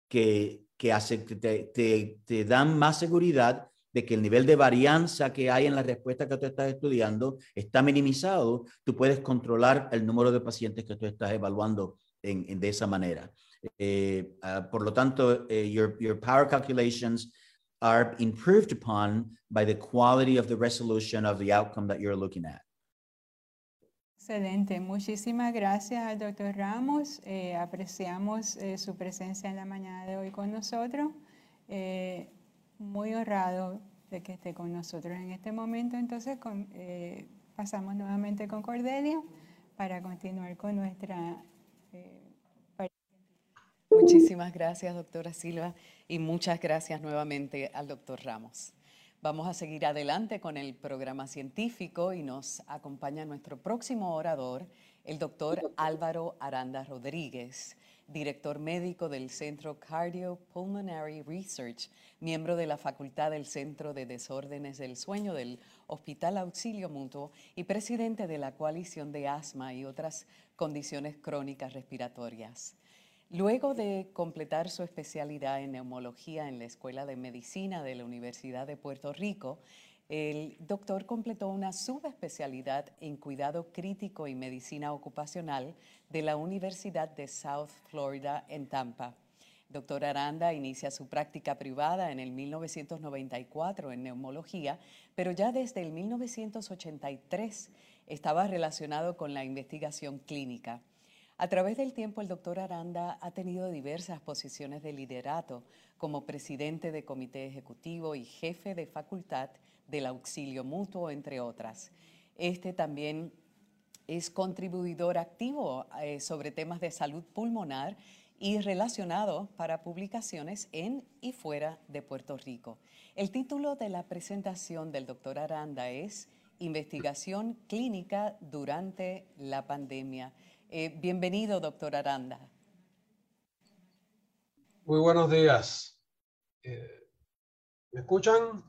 que, que, hace, te, te, te dan más seguridad, de que el nivel de varianza que hay en la respuesta que tú estás estudiando está minimizado, tú puedes controlar el número de pacientes que tú estás evaluando en, de esa manera. Eh, ah, por lo tanto, eh, your, your power calculations are improved upon by the quality of the resolution of the outcome that you're looking at. Excelente, muchísimas gracias al doctor Ramos. Eh, apreciamos su presencia en la mañana de hoy con nosotros muy honrado de que esté con nosotros en este momento. Entonces eh, pasamos nuevamente con Cordelia para continuar con nuestra... Eh, Muchísimas gracias, doctora Silva, y muchas gracias nuevamente al doctor Ramos. Vamos a seguir adelante con el programa científico y nos acompaña nuestro próximo orador, el doctor Álvaro Aranda Rodríguez director médico del Centro Cardiopulmonary Research, miembro de la Facultad del Centro de Desórdenes del Sueño del Hospital Auxilio Mutuo y presidente de la Coalición de Asma y otras condiciones crónicas respiratorias. Luego de completar su especialidad en neumología en la Escuela de Medicina de la Universidad de Puerto Rico, el doctor completó una subespecialidad en cuidado crítico y medicina ocupacional de la Universidad de South Florida en Tampa. Doctor Aranda inicia su práctica privada en el 1994 en neumología, pero ya desde el 1983 estaba relacionado con la investigación clínica. A través del tiempo, el doctor Aranda ha tenido diversas posiciones de liderato como presidente de comité ejecutivo y jefe de facultad del auxilio mutuo, entre otras. Este también es contribuidor activo eh, sobre temas de salud pulmonar y relacionado para publicaciones en y fuera de Puerto Rico. El título de la presentación del doctor Aranda es Investigación clínica durante la pandemia. Eh, bienvenido, doctor Aranda. Muy buenos días. Eh, ¿Me escuchan?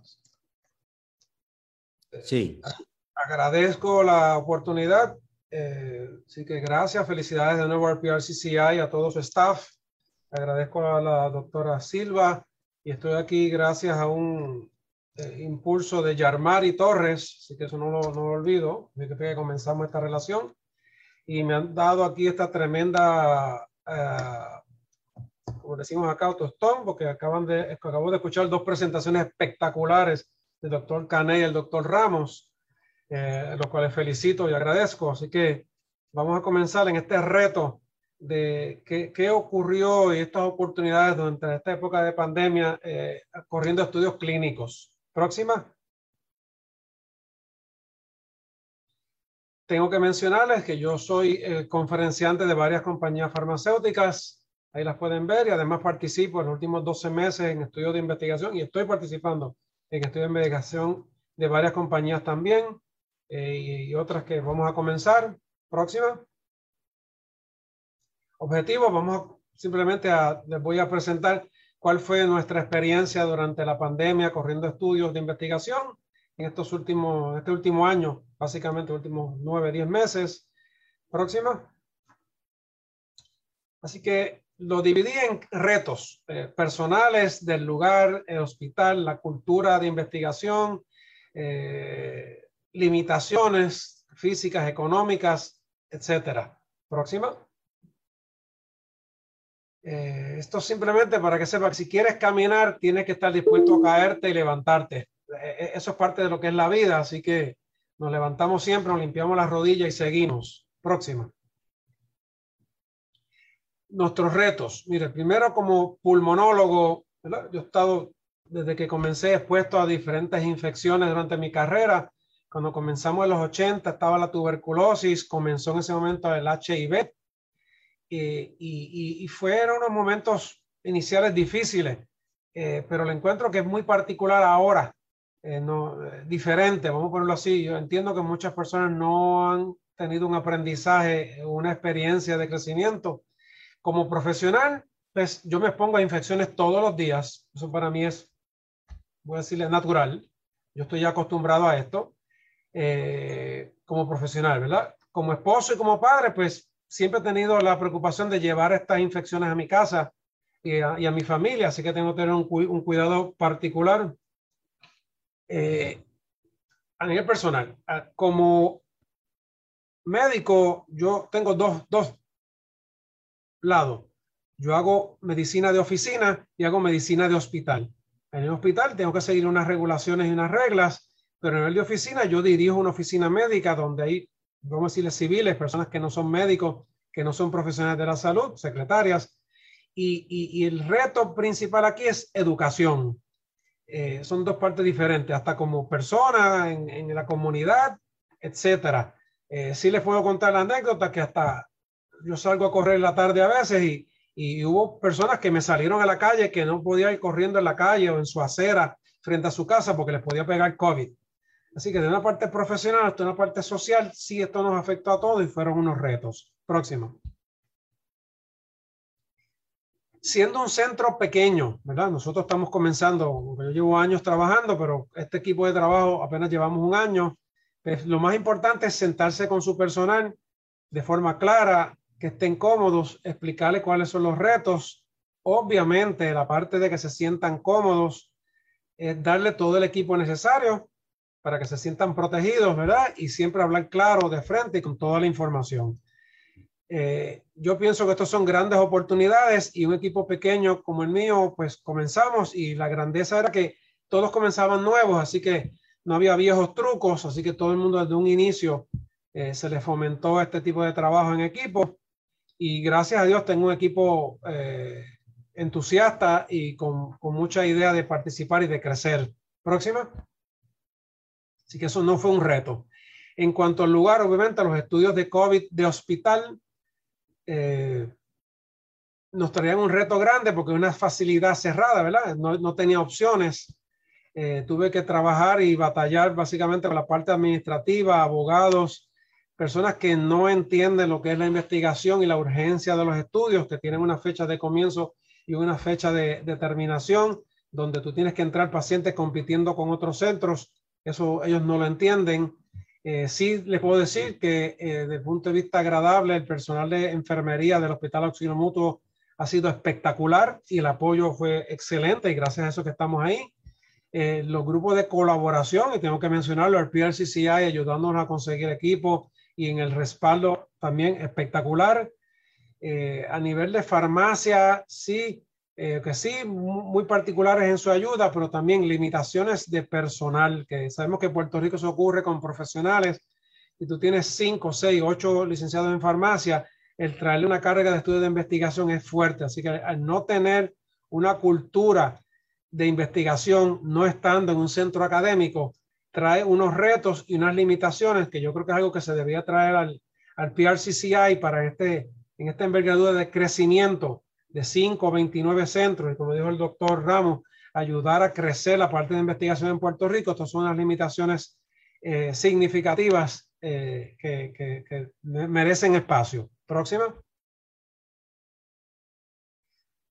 Sí. Agradezco la oportunidad. Eh, así que gracias, felicidades de nuevo al PRCCI, a todo su staff. Agradezco a la doctora Silva y estoy aquí gracias a un eh, impulso de Yarmari Torres, así que eso no lo, no lo olvido, desde que comenzamos esta relación. Y me han dado aquí esta tremenda, uh, como decimos acá, autostón, porque acaban de, acabo de escuchar dos presentaciones espectaculares del doctor Canet y el doctor Ramos, eh, los cuales felicito y agradezco. Así que vamos a comenzar en este reto de qué, qué ocurrió y estas oportunidades durante esta época de pandemia eh, corriendo estudios clínicos. Próxima. Tengo que mencionarles que yo soy conferenciante de varias compañías farmacéuticas. Ahí las pueden ver y además participo en los últimos 12 meses en estudios de investigación y estoy participando en estudios de investigación de varias compañías también eh, y otras que vamos a comenzar. Próxima. Objetivo, vamos simplemente a, les voy a presentar cuál fue nuestra experiencia durante la pandemia corriendo estudios de investigación en estos últimos, este último año, básicamente últimos nueve, diez meses. Próxima. Así que lo dividí en retos eh, personales del lugar, el hospital, la cultura de investigación, eh, limitaciones físicas, económicas, etcétera. Próxima. Eh, esto simplemente para que sepa que si quieres caminar, tienes que estar dispuesto a caerte y levantarte. Eso es parte de lo que es la vida, así que nos levantamos siempre, nos limpiamos las rodillas y seguimos. Próxima. Nuestros retos. Mire, primero como pulmonólogo, yo he estado desde que comencé expuesto a diferentes infecciones durante mi carrera. Cuando comenzamos en los 80 estaba la tuberculosis, comenzó en ese momento el HIV y, y, fueron unos momentos iniciales difíciles, eh, pero lo encuentro que es muy particular ahora, eh, no, eh, diferente, vamos a ponerlo así. Yo entiendo que muchas personas no han tenido un aprendizaje, una experiencia de crecimiento. Como profesional, pues yo me expongo a infecciones todos los días. Eso para mí es, voy a decirle, natural. Yo estoy ya acostumbrado a esto como profesional, ¿verdad? Como esposo y como padre, pues siempre he tenido la preocupación de llevar estas infecciones a mi casa y a, y a mi familia, así que tengo que tener un, un cuidado particular. Eh, a nivel personal, como médico, yo tengo dos, dos lados. Yo hago medicina de oficina y hago medicina de hospital. En el hospital tengo que seguir unas regulaciones y unas reglas, pero en el de oficina yo dirijo una oficina médica donde hay vamos a decirle civiles, personas que no son médicos, que no son profesionales de la salud, secretarias. Y, y, y el reto principal aquí es educación. Eh, son dos partes diferentes, hasta como persona en, en la comunidad, etcétera. Eh, sí les puedo contar la anécdota que hasta yo salgo a correr la tarde a veces y, y hubo personas que me salieron a la calle que no podía ir corriendo en la calle o en su acera frente a su casa porque les podía pegar COVID. Así que de una parte profesional hasta una parte social, sí, esto nos afectó a todos y fueron unos retos. Próximo. Siendo un centro pequeño, ¿verdad? Nosotros estamos comenzando, yo llevo años trabajando, pero este equipo de trabajo apenas llevamos un año. Pues lo más importante es sentarse con su personal de forma clara, que estén cómodos, explicarle cuáles son los retos. Obviamente, la parte de que se sientan cómodos es darle todo el equipo necesario para que se sientan protegidos, ¿verdad? Y siempre hablar claro de frente y con toda la información. Eh, yo pienso que estos son grandes oportunidades y un equipo pequeño como el mío, pues comenzamos y la grandeza era que todos comenzaban nuevos, así que no había viejos trucos, así que todo el mundo desde un inicio eh, se le fomentó este tipo de trabajo en equipo y gracias a Dios tengo un equipo eh, entusiasta y con, con mucha idea de participar y de crecer. Próxima. Así que eso no fue un reto. En cuanto al lugar, obviamente, los estudios de COVID de hospital eh, nos traían un reto grande porque una facilidad cerrada, ¿verdad? No, no tenía opciones. Eh, tuve que trabajar y batallar básicamente con la parte administrativa, abogados, personas que no entienden lo que es la investigación y la urgencia de los estudios, que tienen una fecha de comienzo y una fecha de, terminación donde tú tienes que entrar pacientes compitiendo con otros centros. Eso ellos no lo entienden. Eh, sí les puedo decir que eh, desde el punto de vista agradable, el personal de enfermería del Hospital Auxilio Mutuo ha sido espectacular y el apoyo fue excelente y gracias a eso que estamos ahí. Eh, los grupos de colaboración, y tengo que mencionarlo, el PRCCI ayudándonos a conseguir equipo y en el respaldo también espectacular. Eh, a nivel de farmacia, sí, eh, que sí, muy particulares en su ayuda, pero también limitaciones de personal, que sabemos que en Puerto Rico se ocurre con profesionales, y tú tienes cinco, seis, ocho licenciados en farmacia, el traerle una carga de estudio de investigación es fuerte, así que al no tener una cultura de investigación, no estando en un centro académico, trae unos retos y unas limitaciones que yo creo que es algo que se debía traer al, al PRCCI para este en esta envergadura de crecimiento de 5 o 29 centros, y como dijo el doctor Ramos, ayudar a crecer la parte de investigación en Puerto Rico. Estas son unas limitaciones eh, significativas eh, que, que, merecen espacio. Próxima.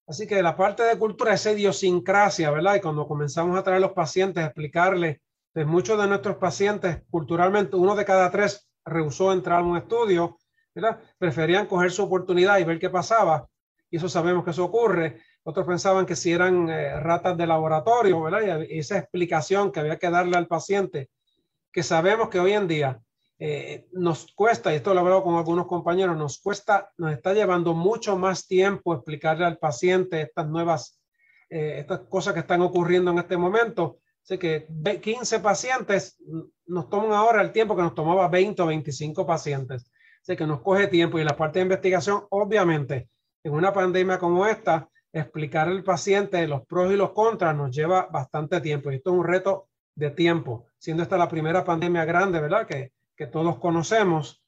Así que la parte de cultura es idiosincrasia, ¿verdad? Y cuando comenzamos a traer los pacientes, explicarles, muchos de nuestros pacientes, culturalmente, uno de cada tres rehusó entrar a un estudio Preferían coger su oportunidad y ver qué pasaba. Y eso sabemos que eso ocurre. Otros pensaban que si eran eh, ratas de laboratorio, ¿verdad? Y esa explicación que había que darle al paciente, que sabemos que hoy en día eh, nos cuesta, y esto lo veo con algunos compañeros, nos cuesta, nos está llevando mucho más tiempo explicarle al paciente estas nuevas, eh, estas cosas que están ocurriendo en este momento. Así que 15 pacientes nos toman ahora el tiempo que nos tomaba 20 o 25 pacientes que nos coge tiempo y la parte de investigación, obviamente, en una pandemia como esta, explicar al paciente los pros y los contras nos lleva bastante tiempo y esto es un reto de tiempo, siendo esta la primera pandemia grande, ¿verdad? Que, que todos conocemos.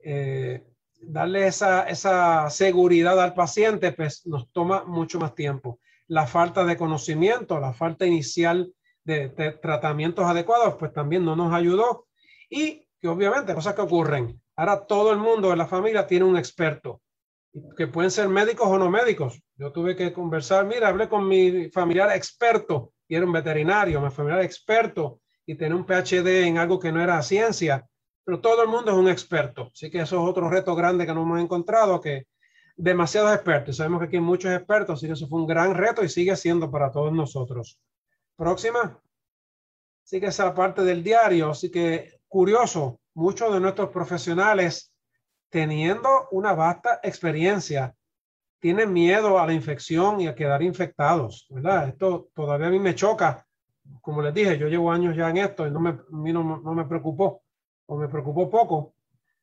Eh, darle esa, esa seguridad al paciente, pues nos toma mucho más tiempo. La falta de conocimiento, la falta inicial de, tratamientos adecuados, pues también no nos ayudó. Y que obviamente cosas que ocurren, Ahora todo el mundo de la familia tiene un experto, que pueden ser médicos o no médicos. Yo tuve que conversar, mira, hablé con mi familiar experto y era un veterinario, mi familiar experto y tenía un PhD en algo que no era ciencia, pero todo el mundo es un experto. Así que eso es otro reto grande que nos hemos encontrado, que demasiados expertos. Sabemos que aquí hay muchos expertos, así que eso fue un gran reto y sigue siendo para todos nosotros. Próxima. Así que esa parte del diario, así que curioso, muchos de nuestros profesionales, teniendo una vasta experiencia, tienen miedo a la infección y a quedar infectados, ¿verdad? Esto todavía a mí me choca. Como les dije, yo llevo años ya en esto y no me, no, no me preocupó o me preocupó poco.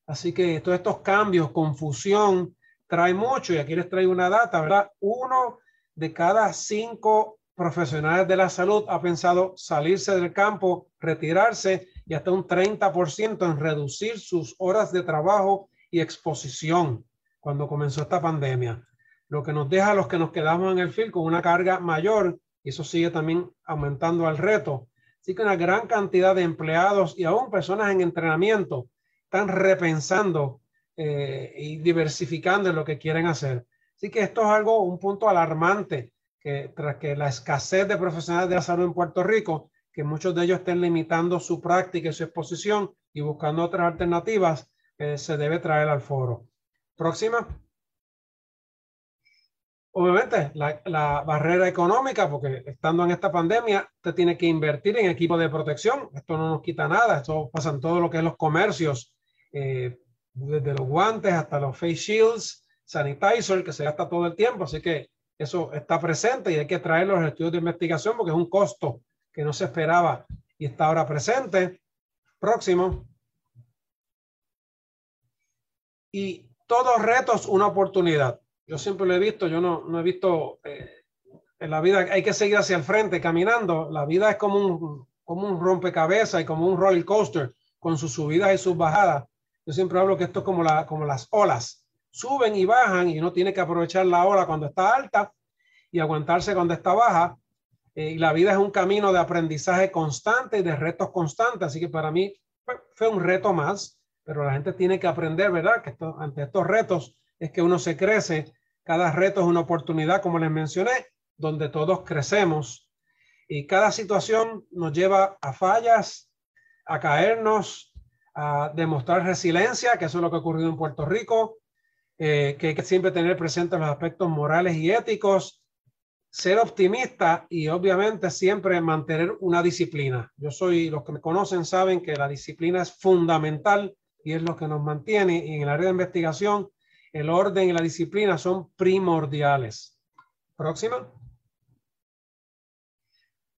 Así que todos estos cambios, confusión, trae mucho y aquí les traigo una data, ¿verdad? Uno de cada cinco profesionales de la salud ha pensado salirse del campo, retirarse y hasta un 30% en reducir sus horas de trabajo y exposición cuando comenzó esta pandemia, lo que nos deja a los que nos quedamos en el fil con una carga mayor y eso sigue también aumentando el reto. Así que una gran cantidad de empleados y aún personas en entrenamiento están repensando eh, y diversificando en lo que quieren hacer. Así que esto es algo, un punto alarmante, que tras que la escasez de profesionales de la salud en Puerto Rico que muchos de ellos estén limitando su práctica y su exposición y buscando otras alternativas, eh, se debe traer al foro. Próxima. Obviamente, la, barrera económica, porque estando en esta pandemia, usted tiene que invertir en equipo de protección. Esto no nos quita nada. Esto pasa en todo lo que es los comercios, eh, desde los guantes hasta los face shields, sanitizer, que se gasta todo el tiempo. Así que eso está presente y hay que traer los estudios de investigación porque es un costo que no se esperaba y está ahora presente. Próximo. Y todos retos, una oportunidad. Yo siempre lo he visto, yo no, no he visto eh, en la vida, hay que seguir hacia el frente caminando. La vida es como un, como un rompecabezas y como un roller coaster con sus subidas y sus bajadas. Yo siempre hablo que esto es como, la, como las olas. Suben y bajan y uno tiene que aprovechar la ola cuando está alta y aguantarse cuando está baja eh, y la vida es un camino de aprendizaje constante y de retos constantes. Así que para mí fue un reto más, pero la gente tiene que aprender, ¿verdad? Que ante estos retos es que uno se crece Cada reto es una oportunidad, como les mencioné, donde todos crecemos y cada situación nos lleva a fallas, a caernos, a demostrar resiliencia, que eso es lo que ha ocurrido en Puerto Rico, eh, que hay que siempre tener presentes los aspectos morales y éticos, ser optimista y obviamente siempre mantener una disciplina. Yo soy, los que me conocen saben que la disciplina es fundamental y es lo que nos mantiene. Y en el área de investigación, el orden y la disciplina son primordiales. Próxima.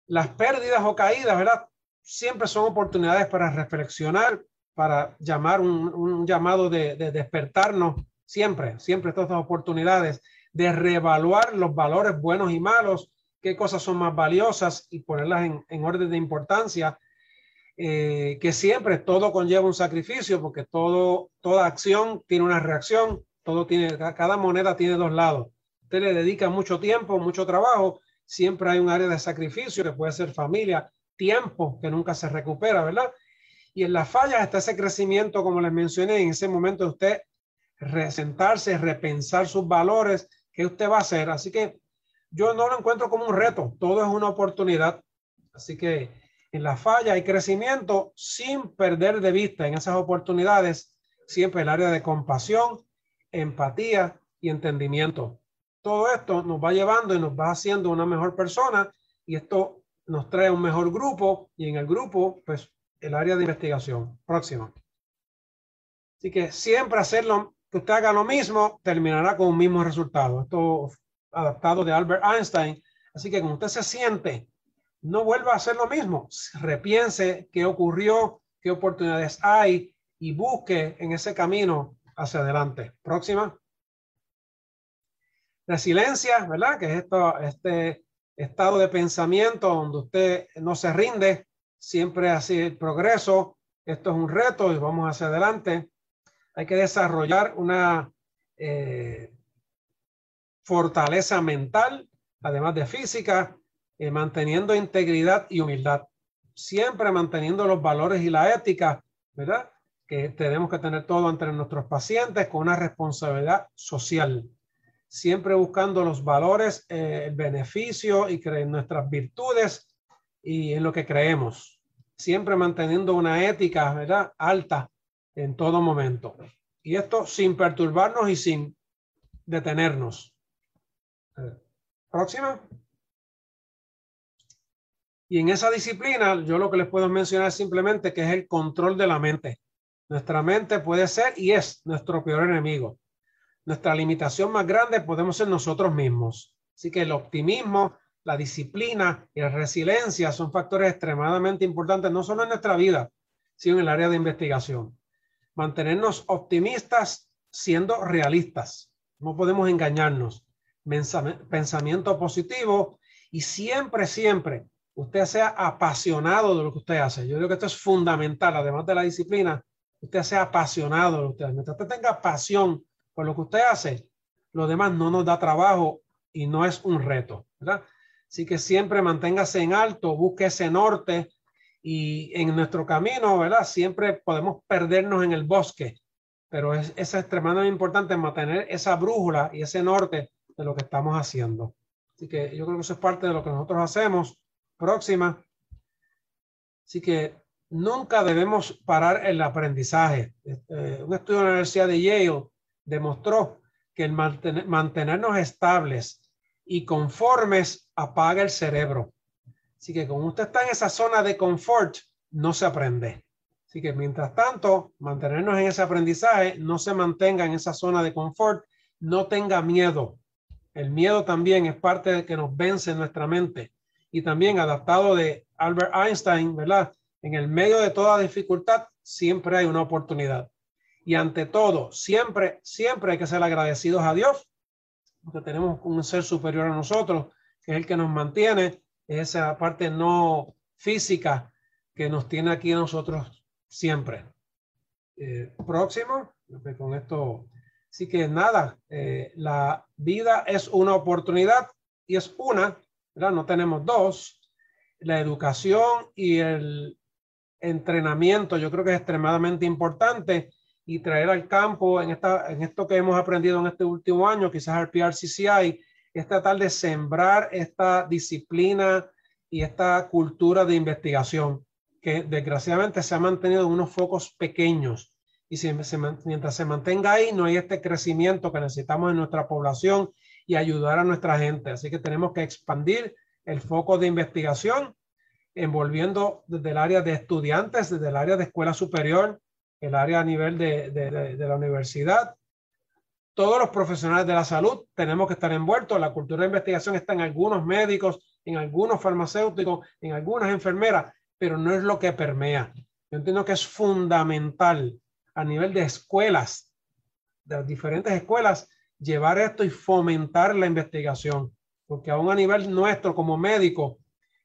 Las pérdidas o caídas, ¿verdad? Siempre son oportunidades para reflexionar, para llamar un, llamado de, de despertarnos. Siempre, siempre todas estas oportunidades de reevaluar los valores buenos y malos, qué cosas son más valiosas y ponerlas en, orden de importancia, eh, que siempre todo conlleva un sacrificio porque todo, toda acción tiene una reacción, todo tiene, cada moneda tiene dos lados. Usted le dedica mucho tiempo, mucho trabajo, siempre hay un área de sacrificio que puede ser familia, tiempo que nunca se recupera, ¿verdad? Y en las fallas está ese crecimiento, como les mencioné, en ese momento usted resentarse, repensar sus valores ¿Qué usted va a hacer? Así que yo no lo encuentro como un reto, todo es una oportunidad. Así que en la falla hay crecimiento sin perder de vista en esas oportunidades siempre el área de compasión, empatía y entendimiento. Todo esto nos va llevando y nos va haciendo una mejor persona y esto nos trae un mejor grupo y en el grupo, pues el área de investigación. Próximo. Así que siempre hacerlo que usted haga lo mismo, terminará con un mismo resultado. Esto adaptado de Albert Einstein. Así que cuando usted se siente, no vuelva a hacer lo mismo. Repiense qué ocurrió, qué oportunidades hay y busque en ese camino hacia adelante. Próxima. Resiliencia, ¿verdad? Que es esto, este estado de pensamiento donde usted no se rinde, siempre así el progreso. Esto es un reto y vamos hacia adelante hay que desarrollar una eh, fortaleza mental, además de física, eh, manteniendo integridad y humildad, siempre manteniendo los valores y la ética, ¿verdad? Que tenemos que tener todo entre nuestros pacientes con una responsabilidad social, siempre buscando los valores, eh, el beneficio y nuestras virtudes y en lo que creemos, siempre manteniendo una ética, ¿verdad? Alta en todo momento. Y esto sin perturbarnos y sin detenernos. Próxima. Y en esa disciplina, yo lo que les puedo mencionar simplemente que es el control de la mente. Nuestra mente puede ser y es nuestro peor enemigo. Nuestra limitación más grande podemos ser nosotros mismos. Así que el optimismo, la disciplina y la resiliencia son factores extremadamente importantes, no solo en nuestra vida, sino en el área de investigación mantenernos optimistas siendo realistas. No podemos engañarnos. Pensamiento positivo y siempre, siempre usted sea apasionado de lo que usted hace. Yo creo que esto es fundamental, además de la disciplina, usted sea apasionado de lo que usted hace. Mientras usted tenga pasión por lo que usted hace, lo demás no nos da trabajo y no es un reto, ¿verdad? Así que siempre manténgase en alto, busque ese norte, y en nuestro camino, ¿verdad? Siempre podemos perdernos en el bosque, pero es, es extremadamente importante mantener esa brújula y ese norte de lo que estamos haciendo. Así que yo creo que eso es parte de lo que nosotros hacemos. Próxima. Así que nunca debemos parar el aprendizaje. Este, un estudio de la Universidad de Yale demostró que el mantenernos estables y conformes apaga el cerebro. Así que como usted está en esa zona de confort, no se aprende. Así que mientras tanto, mantenernos en ese aprendizaje, no se mantenga en esa zona de confort, no tenga miedo. El miedo también es parte de que nos vence en nuestra mente. Y también adaptado de Albert Einstein, ¿verdad? En el medio de toda dificultad, siempre hay una oportunidad. Y ante todo, siempre, siempre hay que ser agradecidos a Dios, porque tenemos un ser superior a nosotros, que es el que nos mantiene esa parte no física que nos tiene aquí a nosotros siempre. Eh, próximo, con esto, sí que nada, eh, la vida es una oportunidad y es una, ¿verdad? No tenemos dos. La educación y el entrenamiento yo creo que es extremadamente importante y traer al campo en, esta, en esto que hemos aprendido en este último año, quizás al PRCCI, es tratar de sembrar esta disciplina y esta cultura de investigación que desgraciadamente se ha mantenido en unos focos pequeños. Y si mientras se mantenga ahí, no hay este crecimiento que necesitamos en nuestra población y ayudar a nuestra gente. Así que tenemos que expandir el foco de investigación, envolviendo desde el área de estudiantes, desde el área de escuela superior, el área a nivel de, de, la universidad. Todos los profesionales de la salud tenemos que estar envueltos. La cultura de investigación está en algunos médicos, en algunos farmacéuticos, en algunas enfermeras, pero no es lo que permea. Yo entiendo que es fundamental a nivel de escuelas, de las diferentes escuelas, llevar esto y fomentar la investigación, porque aún a nivel nuestro como médicos,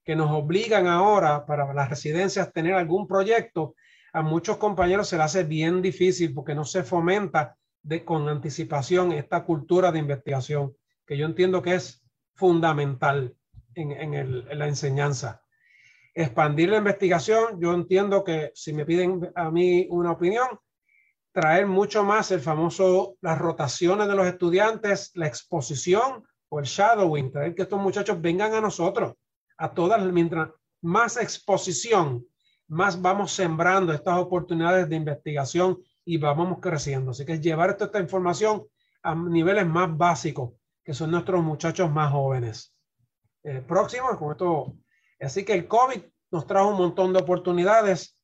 que nos obligan ahora para las residencias tener algún proyecto, a muchos compañeros se le hace bien difícil porque no se fomenta de, con anticipación esta cultura de investigación, que yo entiendo que es fundamental en, en, el, en la enseñanza. Expandir la investigación, yo entiendo que si me piden a mí una opinión, traer mucho más el famoso, las rotaciones de los estudiantes, la exposición o el shadowing, traer que estos muchachos vengan a nosotros, a todas, mientras más exposición más vamos sembrando estas oportunidades de investigación y vamos creciendo. Así que llevar toda esta información a niveles más básicos, que son nuestros muchachos más jóvenes. Eh, próximo, con esto. Así que el COVID nos trajo un montón de oportunidades.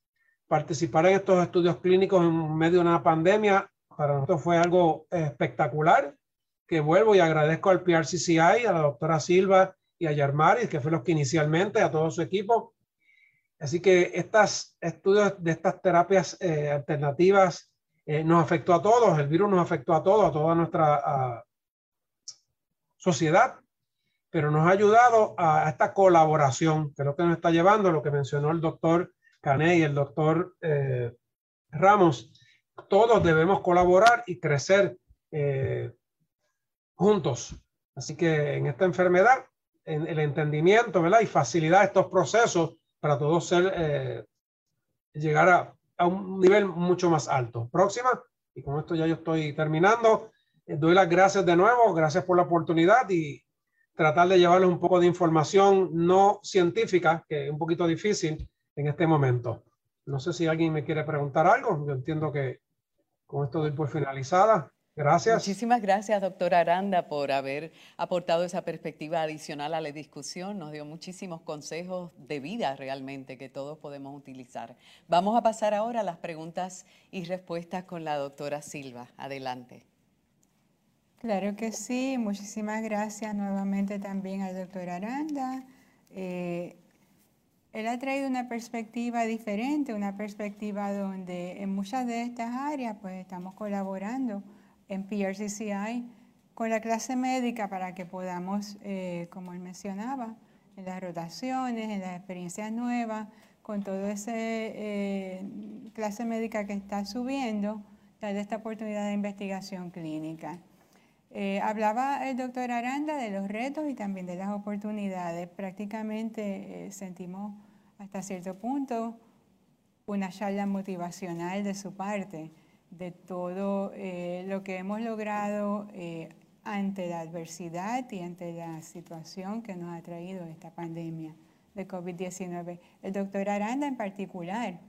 Participar en estos estudios clínicos en medio de una pandemia para nosotros fue algo espectacular. Que vuelvo y agradezco al PRCCI, a la doctora Silva y a Yarmari, que fue los que inicialmente, a todo su equipo, Así que estos estudios de estas terapias eh, alternativas eh, nos afectó a todos, el virus nos afectó a todos, a toda nuestra sociedad, pero nos ha ayudado a, esta colaboración, que es lo que nos está llevando, lo que mencionó el doctor Canet y el doctor eh, Ramos. Todos debemos colaborar y crecer juntos. Así que en esta enfermedad, en el entendimiento ¿verdad? y facilidad de estos procesos para todos ser, eh, llegar a, a, un nivel mucho más alto. Próxima, y con esto ya yo estoy terminando. Eh, doy las gracias de nuevo, gracias por la oportunidad y tratar de llevarles un poco de información no científica, que es un poquito difícil en este momento. No sé si alguien me quiere preguntar algo. Yo entiendo que con esto doy por finalizada. Gracias. Muchísimas gracias, doctora Aranda, por haber aportado esa perspectiva adicional a la discusión. Nos dio muchísimos consejos de vida realmente que todos podemos utilizar. Vamos a pasar ahora a las preguntas y respuestas con la doctora Silva. Adelante. Claro que sí. Muchísimas gracias nuevamente también al doctor Aranda. Eh, él ha traído una perspectiva diferente, una perspectiva donde en muchas de estas áreas pues estamos colaborando en PRCCI con la clase médica para que podamos, eh, como él mencionaba, en las rotaciones, en las experiencias nuevas, con toda esa eh, clase médica que está subiendo, darle esta oportunidad de investigación clínica. Eh, hablaba el doctor Aranda de los retos y también de las oportunidades. Prácticamente sentimos hasta cierto punto una charla motivacional de su parte de todo eh, lo que hemos logrado eh, ante la adversidad y ante la situación que nos ha traído esta pandemia de COVID-19. El doctor Aranda en particular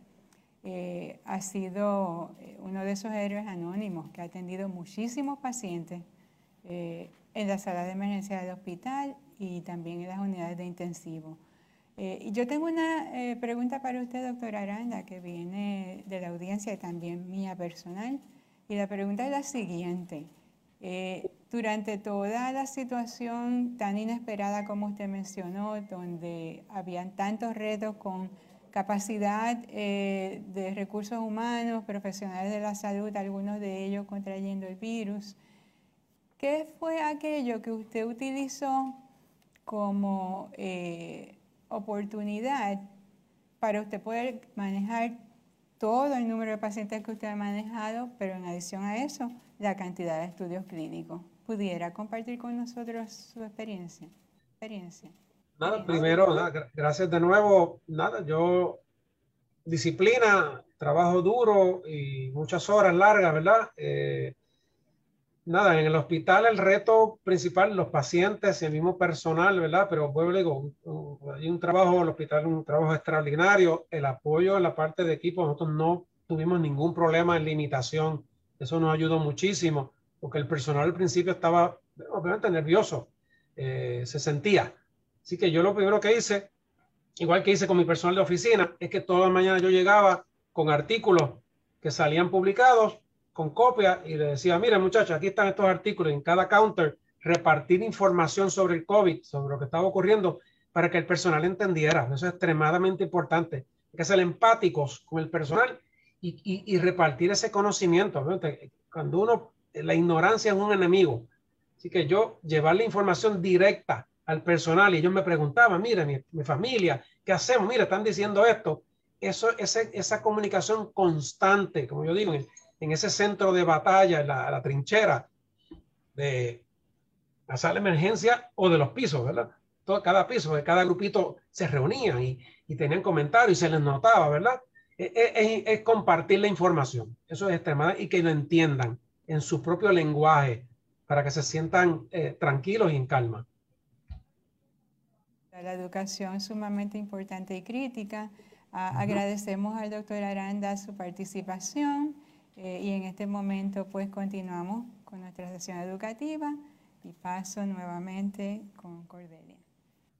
eh, ha sido uno de esos héroes anónimos que ha atendido muchísimos pacientes en la sala de emergencia del hospital y también en las unidades de intensivo. Eh, yo tengo una eh, pregunta para usted, doctora Aranda, que viene de la audiencia y también mía personal. Y la pregunta es la siguiente. Eh, durante toda la situación tan inesperada como usted mencionó, donde habían tantos retos con capacidad de recursos humanos, profesionales de la salud, algunos de ellos contrayendo el virus, ¿qué fue aquello que usted utilizó como oportunidad para usted poder manejar todo el número de pacientes que usted ha manejado, pero en adición a eso, la cantidad de estudios clínicos. ¿Pudiera compartir con nosotros su experiencia? experiencia? Nada, primero, gracias de nuevo. Nada, yo, disciplina trabajo duro y muchas horas largas, ¿verdad? Eh, nada, en el hospital el reto principal, los pacientes y el mismo personal, ¿verdad? Pero vuelvo digo, hay un trabajo el hospital, un trabajo extraordinario, el apoyo en la parte de equipo, nosotros no tuvimos ningún problema en limitación, eso nos ayudó muchísimo, porque el personal al principio estaba obviamente nervioso, eh, se sentía. Así que yo lo primero que hice, igual que hice con mi personal de oficina, es que todas las mañanas yo llegaba con artículos que salían publicados con copia y le decía, mire muchachos, aquí están estos artículos en cada counter, repartir información sobre el COVID, sobre lo que estaba ocurriendo, para que el personal entendiera. Eso es extremadamente importante. Hay que ser empáticos con el personal y, y, repartir ese conocimiento. Cuando uno, la ignorancia es un enemigo. Así que yo llevar la información directa al personal y ellos me preguntaban, mire, mi, mi familia, ¿qué hacemos? Mire, están diciendo esto. Eso, ese, esa comunicación constante, como yo digo, en ese centro de batalla, en la, trinchera de la sala de emergencia o de los pisos, ¿verdad? Todo, cada piso, cada grupito se reunía y, y tenían comentarios y se les notaba, ¿verdad? E, e, es, compartir la información. Eso es extremadamente, y que lo entiendan en su propio lenguaje para que se sientan eh, tranquilos y en calma. La educación es sumamente importante y crítica. Agradecemos al doctor Aranda su participación. Eh, y en este momento pues continuamos con nuestra sesión educativa y paso nuevamente con Cordelia.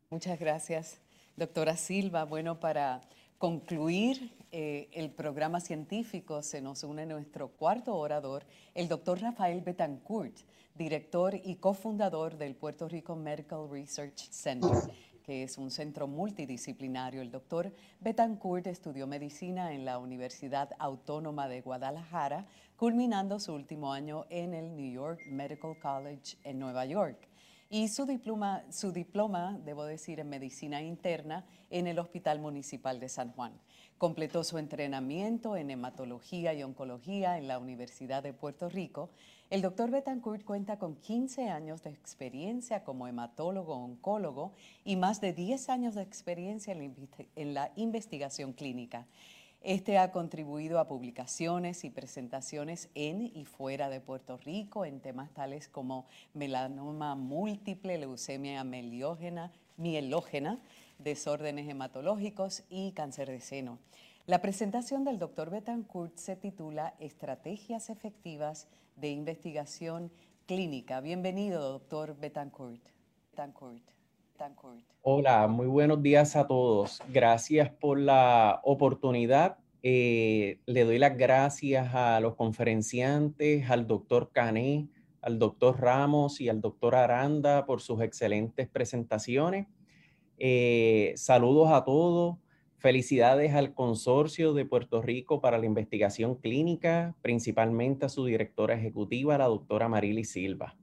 Muchas gracias, doctora Silva. Bueno, para concluir eh, el programa científico se nos une nuestro cuarto orador, el doctor Rafael Betancourt, director y cofundador del Puerto Rico Medical Research Center que es un centro multidisciplinario. El doctor Betancourt estudió medicina en la Universidad Autónoma de Guadalajara, culminando su último año en el New York Medical College en Nueva York. Y su diploma, su diploma, debo decir, en medicina interna en el Hospital Municipal de San Juan. Completó su entrenamiento en hematología y oncología en la Universidad de Puerto Rico el doctor Betancourt cuenta con 15 años de experiencia como hematólogo-oncólogo y más de 10 años de experiencia en la investigación clínica. Este ha contribuido a publicaciones y presentaciones en y fuera de Puerto Rico en temas tales como melanoma múltiple, leucemia mielógena, mielógena desórdenes hematológicos y cáncer de seno. La presentación del doctor Betancourt se titula Estrategias efectivas de investigación clínica. Bienvenido, doctor Betancourt. Hola, muy buenos días a todos. Gracias por la oportunidad. Eh, le doy las gracias a los conferenciantes, al doctor Cané, al doctor Ramos y al doctor Aranda por sus excelentes presentaciones. Eh, saludos a todos. Felicidades al Consorcio de Puerto Rico para la Investigación Clínica, principalmente a su directora ejecutiva, la doctora Marily Silva.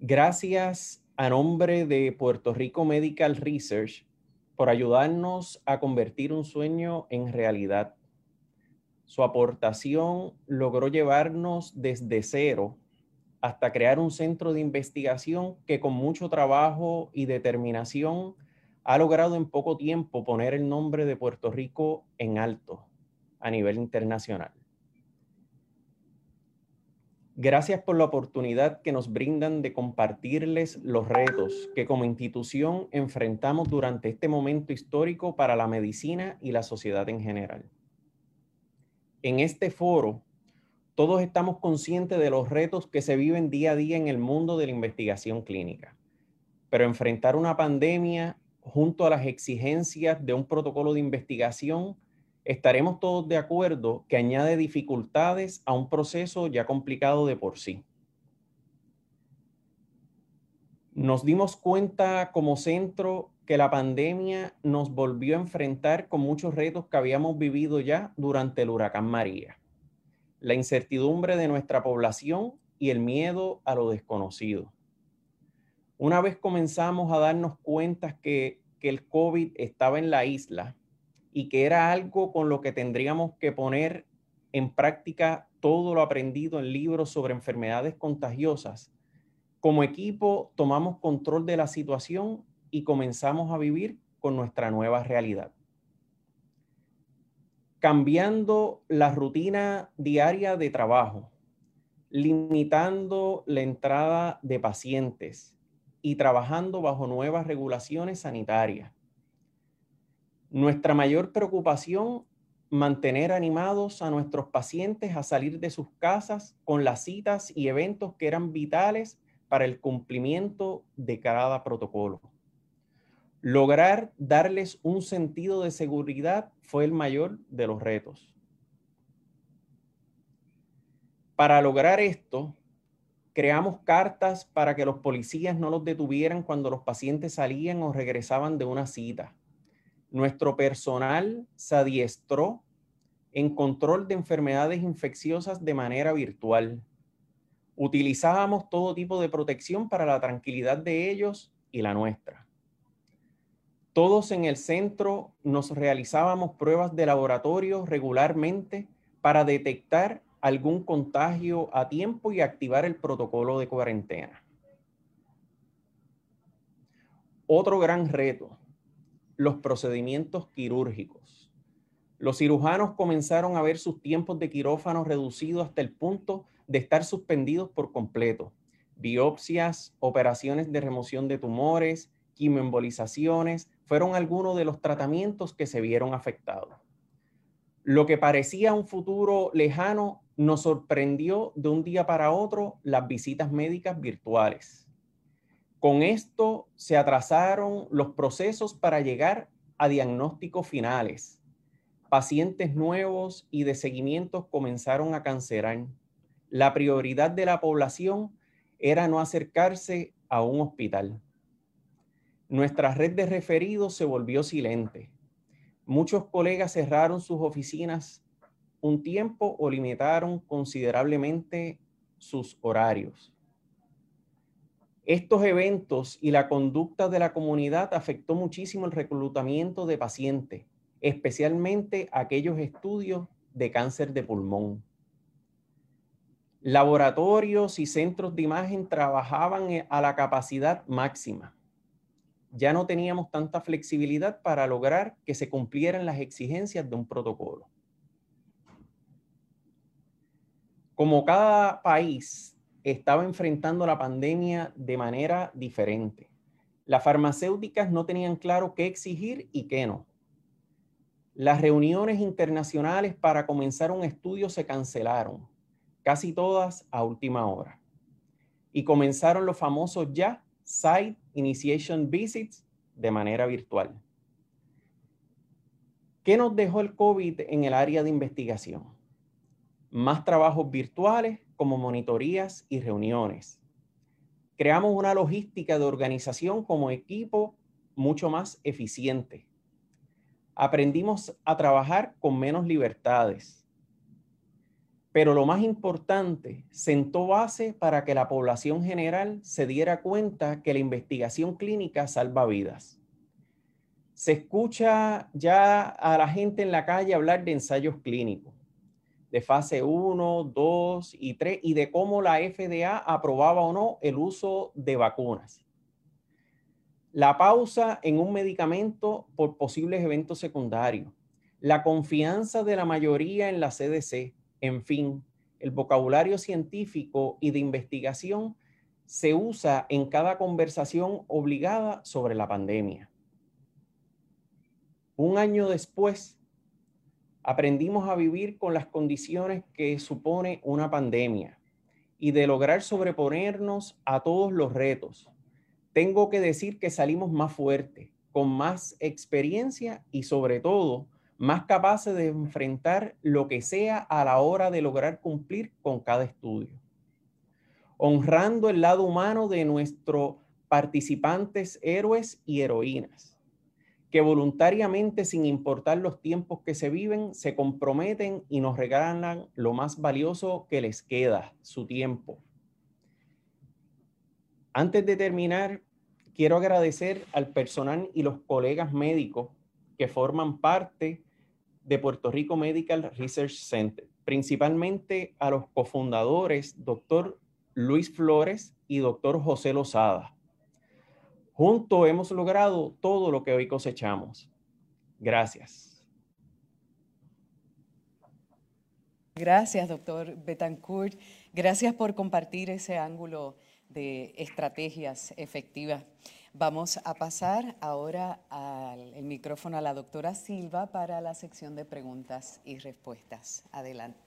Gracias a nombre de Puerto Rico Medical Research por ayudarnos a convertir un sueño en realidad. Su aportación logró llevarnos desde cero hasta crear un centro de investigación que con mucho trabajo y determinación ha logrado en poco tiempo poner el nombre de Puerto Rico en alto a nivel internacional. Gracias por la oportunidad que nos brindan de compartirles los retos que como institución enfrentamos durante este momento histórico para la medicina y la sociedad en general. En este foro, todos estamos conscientes de los retos que se viven día a día en el mundo de la investigación clínica, pero enfrentar una pandemia junto a las exigencias de un protocolo de investigación, estaremos todos de acuerdo que añade dificultades a un proceso ya complicado de por sí. Nos dimos cuenta como centro que la pandemia nos volvió a enfrentar con muchos retos que habíamos vivido ya durante el huracán María. La incertidumbre de nuestra población y el miedo a lo desconocido una vez comenzamos a darnos cuenta que, el COVID estaba en la isla y que era algo con lo que tendríamos que poner en práctica todo lo aprendido en libros sobre enfermedades contagiosas, como equipo tomamos control de la situación y comenzamos a vivir con nuestra nueva realidad. cambiando la rutina diaria de trabajo, limitando la entrada de pacientes y trabajando bajo nuevas regulaciones sanitarias. Nuestra mayor preocupación, mantener animados a nuestros pacientes a salir de sus casas con las citas y eventos que eran vitales para el cumplimiento de cada protocolo. Lograr darles un sentido de seguridad fue el mayor de los retos. Para lograr esto, creamos cartas para que los policías no los detuvieran cuando los pacientes salían o regresaban de una cita. Nuestro personal se adiestró en control de enfermedades infecciosas de manera virtual. Utilizábamos todo tipo de protección para la tranquilidad de ellos y la nuestra. Todos en el centro nos realizábamos pruebas de laboratorio regularmente para detectar algún contagio a tiempo y activar el protocolo de cuarentena. Otro gran reto, los procedimientos quirúrgicos. Los cirujanos comenzaron a ver sus tiempos de quirófano reducidos hasta el punto de estar suspendidos por completo. Biopsias, operaciones de remoción de tumores, quimioembolizaciones, fueron algunos de los tratamientos que se vieron afectados. Lo que parecía un futuro lejano nos sorprendió de un día para otro las visitas médicas virtuales. Con esto se atrasaron los procesos para llegar a diagnósticos finales. Pacientes nuevos y de seguimiento comenzaron a cancerar. La prioridad de la población era no acercarse a un hospital. Nuestra red de referidos se volvió silente. Muchos colegas cerraron sus oficinas un tiempo o limitaron considerablemente sus horarios. Estos eventos y la conducta de la comunidad afectó muchísimo el reclutamiento de pacientes, especialmente aquellos estudios de cáncer de pulmón. Laboratorios y centros de imagen trabajaban a la capacidad máxima ya no teníamos tanta flexibilidad para lograr que se cumplieran las exigencias de un protocolo. Como cada país estaba enfrentando la pandemia de manera diferente, las farmacéuticas no tenían claro qué exigir y qué no. Las reuniones internacionales para comenzar un estudio se cancelaron, casi todas a última hora. Y comenzaron los famosos ya Site Initiation Visits de manera virtual. ¿Qué nos dejó el COVID en el área de investigación? Más trabajos virtuales como monitorías y reuniones. Creamos una logística de organización como equipo mucho más eficiente. Aprendimos a trabajar con menos libertades pero lo más importante, sentó base para que la población general se diera cuenta que la investigación clínica salva vidas. Se escucha ya a la gente en la calle hablar de ensayos clínicos, de fase 1, 2 y 3, y de cómo la FDA aprobaba o no el uso de vacunas. La pausa en un medicamento por posibles eventos secundarios. La confianza de la mayoría en la CDC en fin, el vocabulario científico y de investigación se usa en cada conversación obligada sobre la pandemia. Un año después, aprendimos a vivir con las condiciones que supone una pandemia y de lograr sobreponernos a todos los retos. Tengo que decir que salimos más fuertes, con más experiencia y sobre todo más capaces de enfrentar lo que sea a la hora de lograr cumplir con cada estudio. Honrando el lado humano de nuestros participantes héroes y heroínas, que voluntariamente, sin importar los tiempos que se viven, se comprometen y nos regalan lo más valioso que les queda, su tiempo. Antes de terminar, quiero agradecer al personal y los colegas médicos que forman parte de Puerto Rico Medical Research Center, principalmente a los cofundadores, doctor Luis Flores y doctor José Lozada. Juntos hemos logrado todo lo que hoy cosechamos. Gracias. Gracias, doctor Betancourt. Gracias por compartir ese ángulo de estrategias efectivas. Vamos a pasar ahora al el micrófono a la doctora Silva para la sección de preguntas y respuestas. Adelante.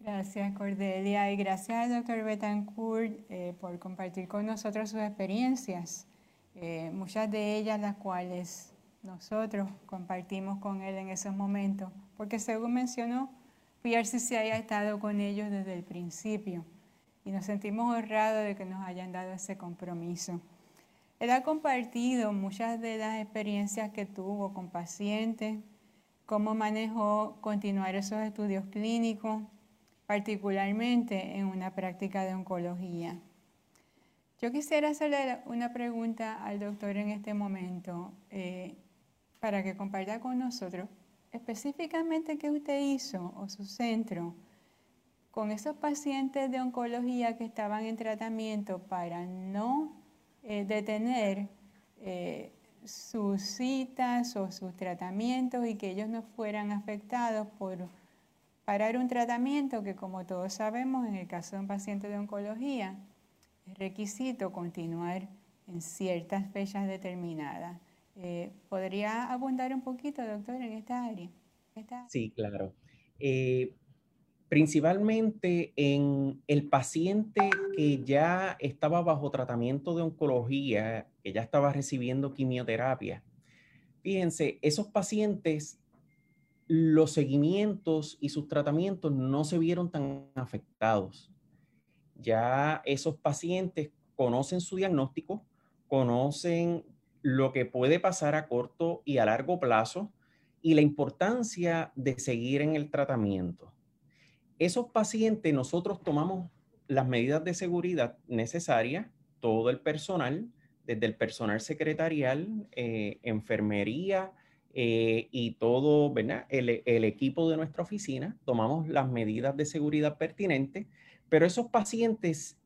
Gracias, Cordelia, y gracias al doctor Betancourt eh, por compartir con nosotros sus experiencias, eh, muchas de ellas las cuales nosotros compartimos con él en esos momentos, porque según mencionó, PRCC ha estado con ellos desde el principio y nos sentimos honrados de que nos hayan dado ese compromiso. Él ha compartido muchas de las experiencias que tuvo con pacientes, cómo manejó continuar esos estudios clínicos, particularmente en una práctica de oncología. Yo quisiera hacerle una pregunta al doctor en este momento eh, para que comparta con nosotros específicamente qué usted hizo o su centro con esos pacientes de oncología que estaban en tratamiento para no eh, detener eh, sus citas o sus tratamientos y que ellos no fueran afectados por parar un tratamiento que como todos sabemos en el caso de un paciente de oncología requisito continuar en ciertas fechas determinadas. Eh, ¿Podría abundar un poquito, doctor, en esta área? Sí, claro. Eh, principalmente en el paciente que ya estaba bajo tratamiento de oncología, que ya estaba recibiendo quimioterapia. Fíjense, esos pacientes, los seguimientos y sus tratamientos no se vieron tan afectados. Ya esos pacientes conocen su diagnóstico, conocen lo que puede pasar a corto y a largo plazo y la importancia de seguir en el tratamiento esos pacientes nosotros tomamos las medidas de seguridad necesarias, todo el personal, desde el personal secretarial, eh, enfermería eh, y todo. El, el, equipo de nuestra oficina, tomamos las medidas de seguridad pertinentes, pero esos pacientes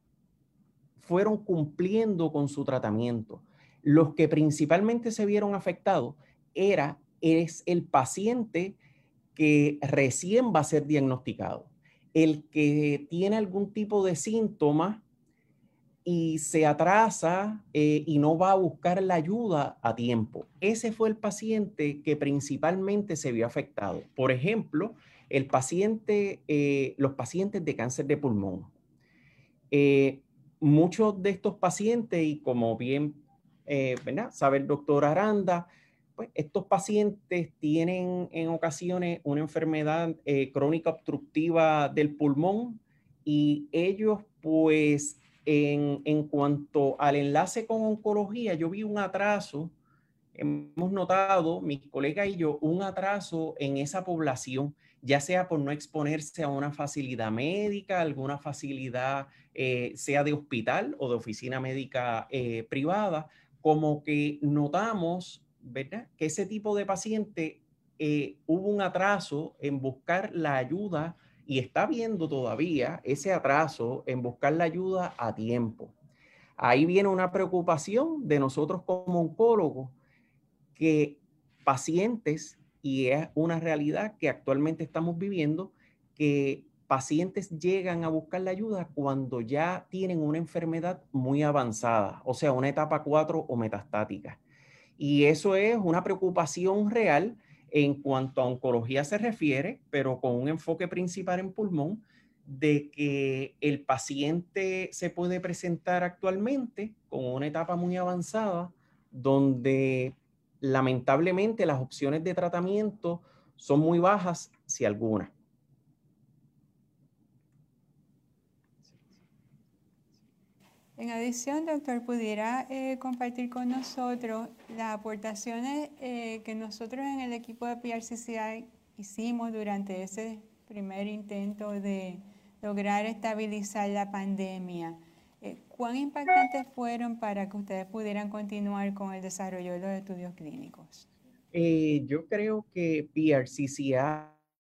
fueron cumpliendo con su tratamiento. Los que principalmente se vieron afectados era es el paciente que recién va a ser diagnosticado el que tiene algún tipo de síntoma y se atrasa eh, y no va a buscar la ayuda a tiempo. Ese fue el paciente que principalmente se vio afectado. Por ejemplo, el paciente, eh, los pacientes de cáncer de pulmón. Eh, muchos de estos pacientes, y como bien sabe el doctor Aranda, pues, estos pacientes tienen en ocasiones una enfermedad eh, crónica obstructiva del pulmón y ellos, pues, en, en, cuanto al enlace con oncología, yo vi un atraso, hemos notado, mis colegas y yo, un atraso en esa población, ya sea por no exponerse a una facilidad médica, alguna facilidad, eh, sea de hospital o de oficina médica eh, privada, como que notamos ¿verdad? Que ese tipo de paciente eh, hubo un atraso en buscar la ayuda y está viendo todavía ese atraso en buscar la ayuda a tiempo. Ahí viene una preocupación de nosotros como oncólogos que pacientes, y es una realidad que actualmente estamos viviendo, que pacientes llegan a buscar la ayuda cuando ya tienen una enfermedad muy avanzada, o sea, una etapa 4 o metastática. Y eso es una preocupación real en cuanto a oncología se refiere, pero con un enfoque principal en pulmón, de que el paciente se puede presentar actualmente con una etapa muy avanzada, donde lamentablemente las opciones de tratamiento son muy bajas, si alguna. En adición, doctor, pudiera eh, compartir con nosotros las aportaciones eh, que nosotros en el equipo de PRCCI hicimos durante ese primer intento de lograr estabilizar la pandemia. Eh, ¿Cuán impactantes fueron para que ustedes pudieran continuar con el desarrollo de los estudios clínicos? yo creo que PRCCI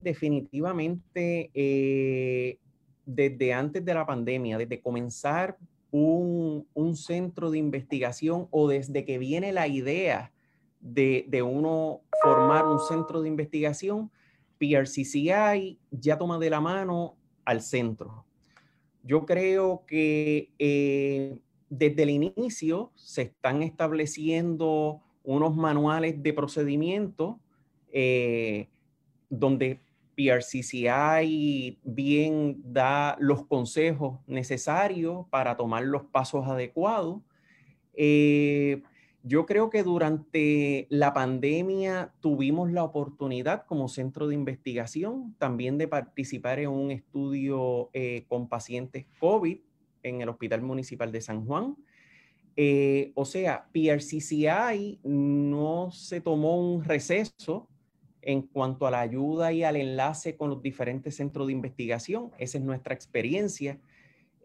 definitivamente desde antes de la pandemia, desde comenzar un, centro de investigación o desde que viene la idea de, uno formar un centro de investigación, PRCCI ya toma de la mano al centro. Yo creo que eh, desde el inicio se están estableciendo unos manuales de procedimiento eh, donde PRCCI bien da los consejos necesarios para tomar los pasos adecuados. Eh, yo creo que durante la pandemia tuvimos la oportunidad como centro de investigación también de participar en un estudio eh, con pacientes COVID en el Hospital Municipal de San Juan. Eh, o sea, PRCCI no se tomó un receso en cuanto a la ayuda y al enlace con los diferentes centros de investigación. Esa es nuestra experiencia.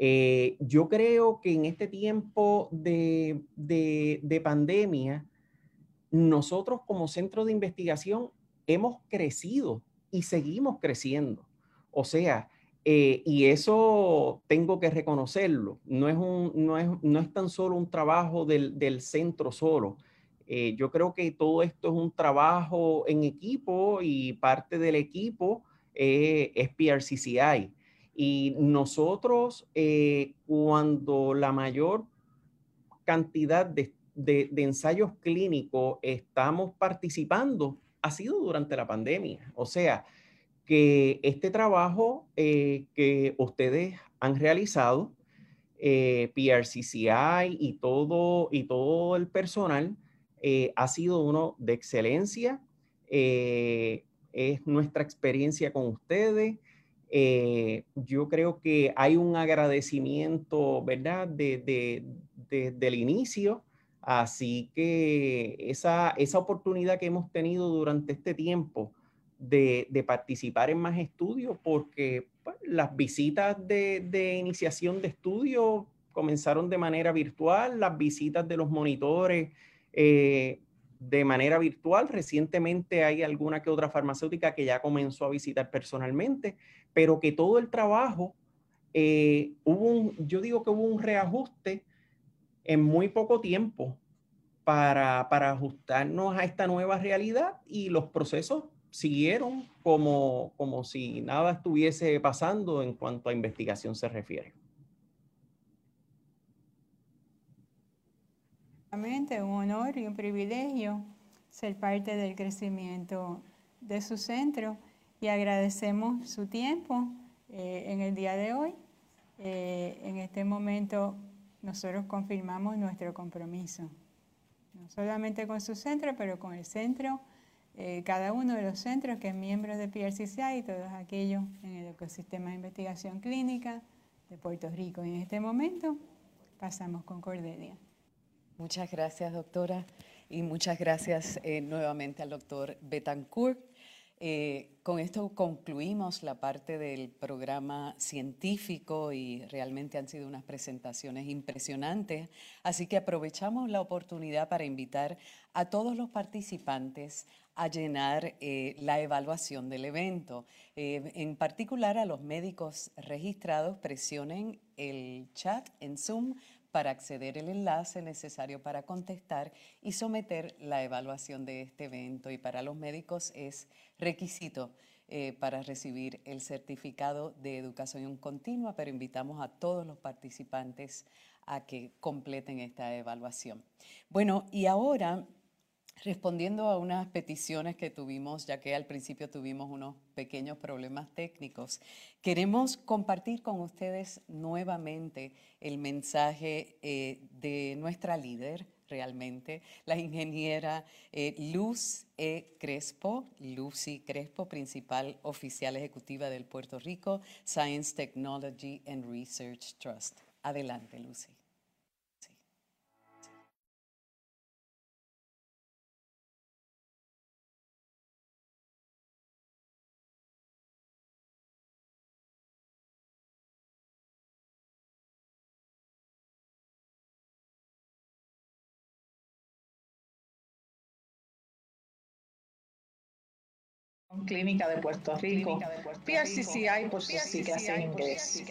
Eh, yo creo que en este tiempo de, pandemia, nosotros como centro de investigación hemos crecido y seguimos creciendo. O sea, eh, y eso tengo que reconocerlo. No es, un, no es, no es tan solo un trabajo del, centro solo. Eh, yo creo que todo esto es un trabajo en equipo y parte del equipo es PRCCI. Y nosotros, eh, cuando la mayor cantidad de, ensayos clínicos estamos participando, ha sido durante la pandemia. O sea, que este trabajo eh, que ustedes han realizado, eh, PRCCI y todo, y todo el personal, ha sido uno de excelencia. es nuestra experiencia con ustedes. Eh, yo creo que hay un agradecimiento, ¿verdad?, desde de, el inicio. Así que esa, esa oportunidad que hemos tenido durante este tiempo de, de participar en más estudios, porque pues, las visitas de, iniciación de estudio comenzaron de manera virtual, las visitas de los monitores eh, de manera virtual. Recientemente hay alguna que otra farmacéutica que ya comenzó a visitar personalmente, pero que todo el trabajo, eh, hubo un, yo digo que hubo un reajuste en muy poco tiempo para, para ajustarnos a esta nueva realidad y los procesos siguieron como, como si nada estuviese pasando en cuanto a investigación se refiere. Un honor y un privilegio ser parte del crecimiento de su centro y agradecemos su tiempo eh, en el día de hoy. Eh, en este momento nosotros confirmamos nuestro compromiso, no solamente con su centro, pero con el centro, eh, cada uno de los centros que es miembro de PRCCI y todos aquellos en el ecosistema de investigación clínica de Puerto Rico. Y en este momento pasamos con Cordelia. Muchas gracias, doctora, y muchas gracias nuevamente al doctor Betancourt. Eh, con esto concluimos la parte del programa científico y realmente han sido unas presentaciones impresionantes, así que aprovechamos la oportunidad para invitar a todos los participantes a llenar eh, la evaluación del evento. Eh, en particular a los médicos registrados, presionen el chat en Zoom para acceder al enlace necesario para contestar y someter la evaluación de este evento. Y para los médicos es requisito eh, para recibir el certificado de educación continua, pero invitamos a todos los participantes a que completen esta evaluación. Bueno, y ahora respondiendo a unas peticiones que tuvimos, ya que al principio tuvimos unos pequeños problemas técnicos, queremos compartir con ustedes nuevamente el mensaje eh, de nuestra líder, realmente, la ingeniera eh, Luz E. Crespo, Lucy Crespo, principal oficial ejecutiva del Puerto Rico Science Technology and Research Trust. Adelante, Lucy. Clínica de Puerto Rico. PRCCI por sus siglas en inglés.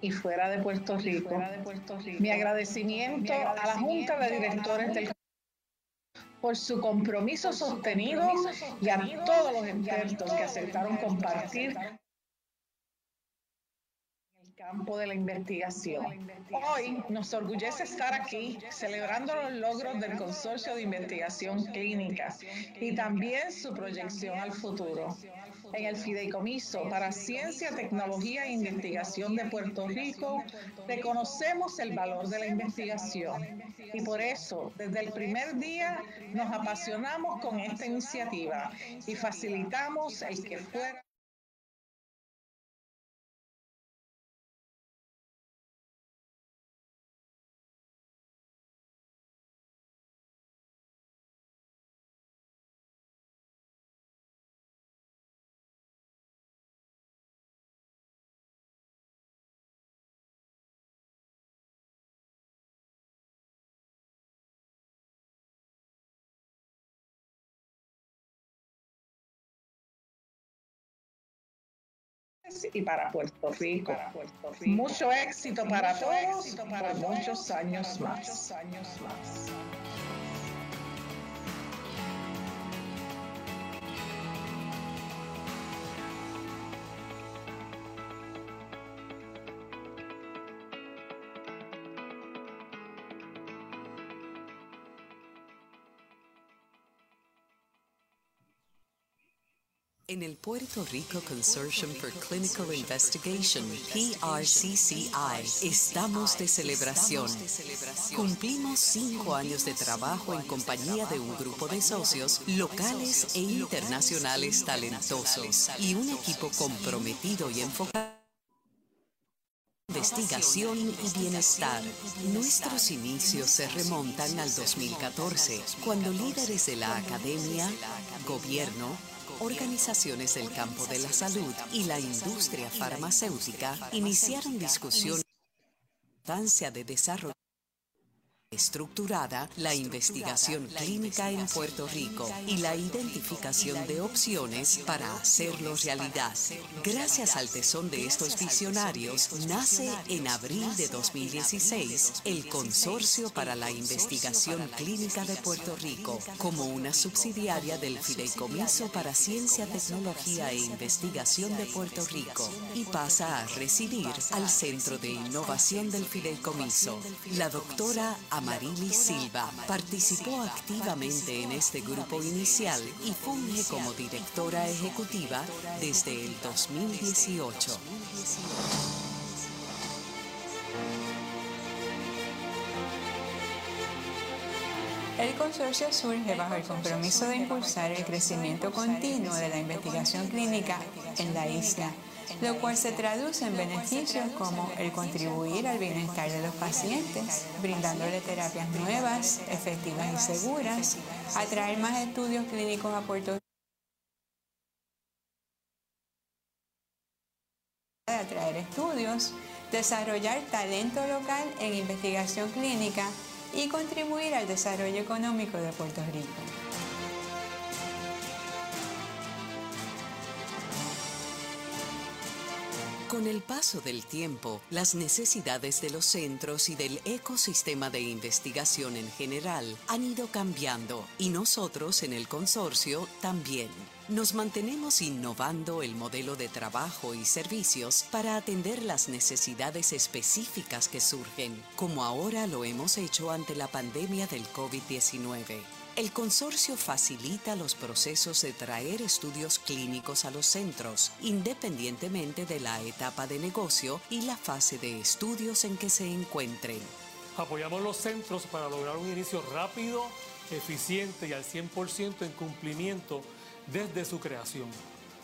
Y fuera de Puerto Rico. Mi agradecimiento a la Junta de Directores del por su compromiso sostenido y a todos los expertos que aceptaron compartir campo de la investigación. Hoy nos orgullece estar aquí celebrando los logros del Consorcio de Investigación Clínica y también su proyección al futuro. En el Fideicomiso para Ciencia, Tecnología e Investigación de Puerto Rico reconocemos el valor de la investigación. Y por eso desde el primer día nos apasionamos con esta iniciativa y facilitamos el que fuera y para Puerto Rico. Mucho éxito para todos por muchos años más. En el Puerto Rico Consortium for Clinical Investigation, PRCCI, estamos de celebración. Cumplimos cinco años de trabajo en compañía de un grupo de socios locales e internacionales talentosos y un equipo comprometido y enfocado investigación y bienestar. Nuestros inicios se remontan al 2014, cuando líderes de la academia, gobierno, organizaciones del campo de la salud y la industria farmacéutica iniciaron discusiones de de desarrollo estructurada la investigación clínica en Puerto Rico y la identificación de opciones para hacerlo realidad. Gracias al tesón de estos visionarios, nace en abril de 2016 el Consorcio para la Investigación Clínica de Puerto Rico como una subsidiaria del Fideicomiso para Ciencia, Tecnología e Investigación de Puerto Rico y pasa a residir al Centro de Innovación del Fideicomiso. La doctora Amarili Silva participó activamente en este grupo inicial y funge como directora ejecutiva desde el 2018. El consorcio surge bajo el compromiso de impulsar el crecimiento continuo de la investigación clínica en la isla lo cual se traduce en beneficios como el contribuir al bienestar de los pacientes, brindándole terapias nuevas, efectivas y seguras, atraer más estudios clínicos a Puerto Rico, atraer estudios, desarrollar talento local en investigación clínica y contribuir al desarrollo económico de Puerto Rico. Con el paso del tiempo, las necesidades de los centros y del ecosistema de investigación en general han ido cambiando y nosotros en el consorcio también. Nos mantenemos innovando el modelo de trabajo y servicios para atender las necesidades específicas que surgen, como ahora lo hemos hecho ante la pandemia del COVID-19. El consorcio facilita los procesos de traer estudios clínicos a los centros, independientemente de la etapa de negocio y la fase de estudios en que se encuentren. Apoyamos los centros para lograr un inicio rápido, eficiente y al 100% en cumplimiento desde su creación.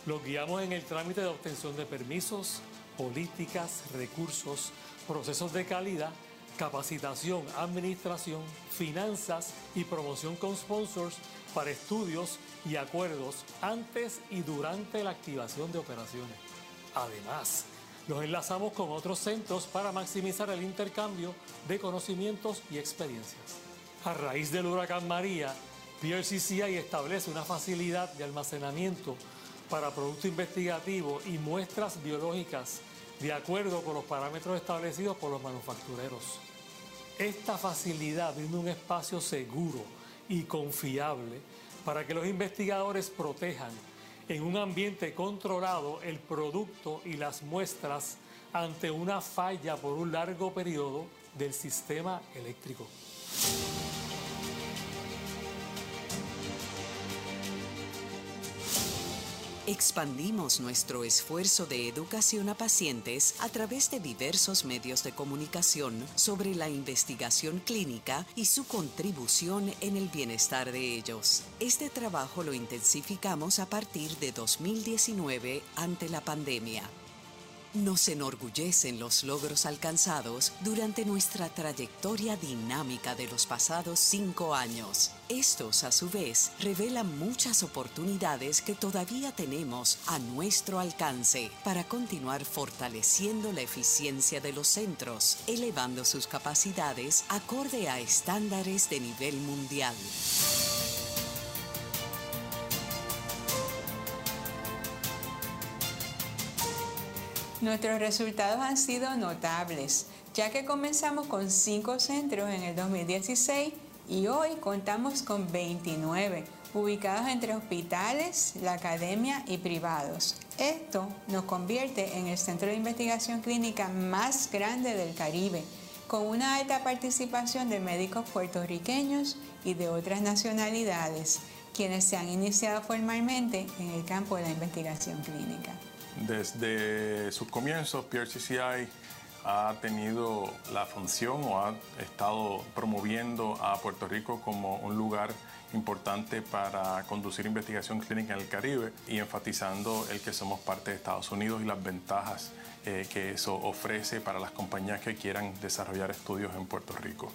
Los guiamos en el trámite de obtención de permisos, políticas, recursos, procesos de calidad capacitación, administración, finanzas y promoción con sponsors para estudios y acuerdos antes y durante la activación de operaciones. Además, los enlazamos con otros centros para maximizar el intercambio de conocimientos y experiencias. A raíz del huracán María, PRCCI establece una facilidad de almacenamiento para producto investigativo y muestras biológicas de acuerdo con los parámetros establecidos por los manufactureros. Esta facilidad brinda un espacio seguro y confiable para que los investigadores protejan en un ambiente controlado el producto y las muestras ante una falla por un largo periodo del sistema eléctrico. Expandimos nuestro esfuerzo de educación a pacientes a través de diversos medios de comunicación sobre la investigación clínica y su contribución en el bienestar de ellos. Este trabajo lo intensificamos a partir de 2019 ante la pandemia. Nos enorgullecen los logros alcanzados durante nuestra trayectoria dinámica de los pasados cinco años. Estos, a su vez, revelan muchas oportunidades que todavía tenemos a nuestro alcance para continuar fortaleciendo la eficiencia de los centros, elevando sus capacidades acorde a estándares de nivel mundial. Nuestros resultados han sido notables, ya que comenzamos con 5 centros en el 2016 y hoy contamos con 29, ubicados entre hospitales, la academia y privados. Esto nos convierte en el centro de investigación clínica más grande del Caribe, con una alta participación de médicos puertorriqueños y de otras nacionalidades, quienes se han iniciado formalmente en el campo de la investigación clínica. Desde sus comienzos, PRCCI ha tenido la función o ha estado promoviendo a Puerto Rico como un lugar importante para conducir investigación clínica en el Caribe y enfatizando el que somos parte de Estados Unidos y las ventajas eh, que eso ofrece para las compañías que quieran desarrollar estudios en Puerto Rico.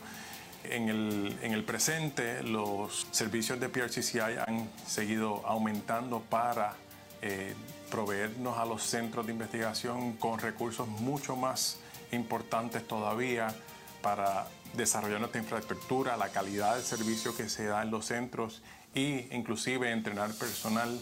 En el, en el presente, los servicios de PRCCI han seguido aumentando para eh, proveernos a los centros de investigación con recursos mucho más importantes todavía para desarrollar nuestra infraestructura, la calidad del servicio que se da en los centros e inclusive entrenar personal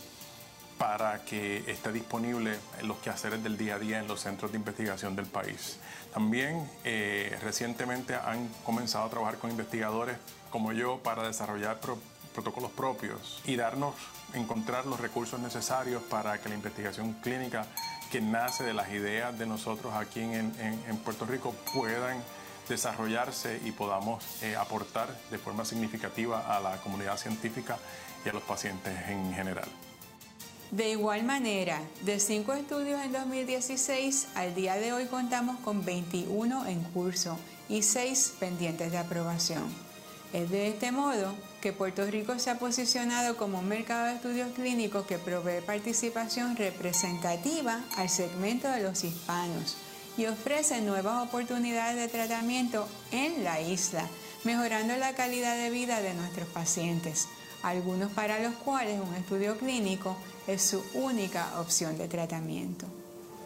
para que esté disponible en los quehaceres del día a día en los centros de investigación del país. También eh, recientemente han comenzado a trabajar con investigadores como yo para desarrollar protocolos propios y darnos encontrar los recursos necesarios para que la investigación clínica que nace de las ideas de nosotros aquí en, Puerto Rico puedan desarrollarse y podamos eh, aportar de forma significativa a la comunidad científica y a los pacientes en general. De igual manera, de cinco estudios en 2016, al día de hoy contamos con 21 en curso y 6 pendientes de aprobación. Es de este modo Puerto Rico se ha posicionado como un mercado de estudios clínicos que provee participación representativa al segmento de los hispanos y ofrece nuevas oportunidades de tratamiento en la isla, mejorando la calidad de vida de nuestros pacientes, algunos para los cuales un estudio clínico es su única opción de tratamiento.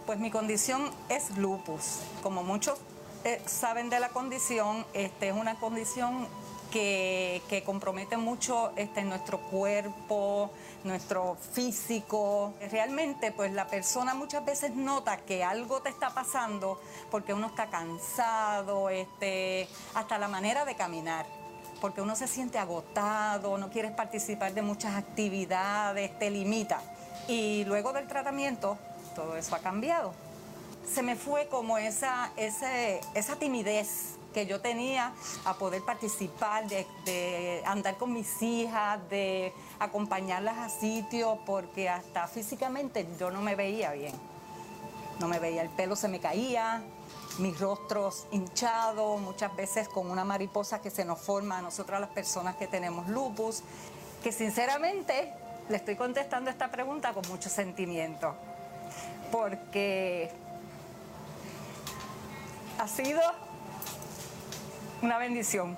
Pues mi condición es lupus. Como muchos eh, saben de la condición, este, es una condición que, compromete mucho este, nuestro cuerpo, nuestro físico. Realmente, pues la persona muchas veces nota que algo te está pasando porque uno está cansado, este, hasta la manera de caminar porque uno se siente agotado, no quieres participar de muchas actividades, te limita. Y luego del tratamiento, todo eso ha cambiado. Se me fue como esa, esa timidez que yo tenía a poder participar, de, andar con mis hijas, de acompañarlas a sitios, porque hasta físicamente yo no me veía bien. No me veía, el pelo se me caía, mis rostros hinchados, muchas veces con una mariposa que se nos forma a nosotras las personas que tenemos lupus, que sinceramente le estoy contestando esta pregunta con mucho sentimiento, porque ha sido una bendición.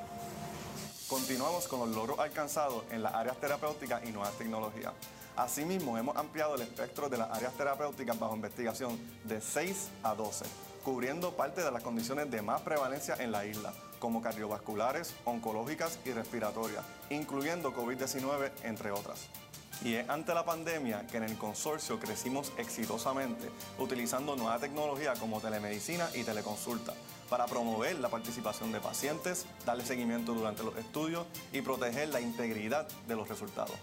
Continuamos con los logros alcanzados en las áreas terapéuticas y nuevas tecnologías. Asimismo, hemos ampliado el espectro de las áreas terapéuticas bajo investigación de 6 a 12, cubriendo parte de las condiciones de más prevalencia en la isla, como cardiovasculares, oncológicas y respiratorias, incluyendo COVID-19, entre otras. Y es ante la pandemia que en el consorcio crecimos exitosamente, utilizando nueva tecnología como telemedicina y teleconsulta para promover la participación de pacientes, darle seguimiento durante los estudios y proteger la integridad de los resultados.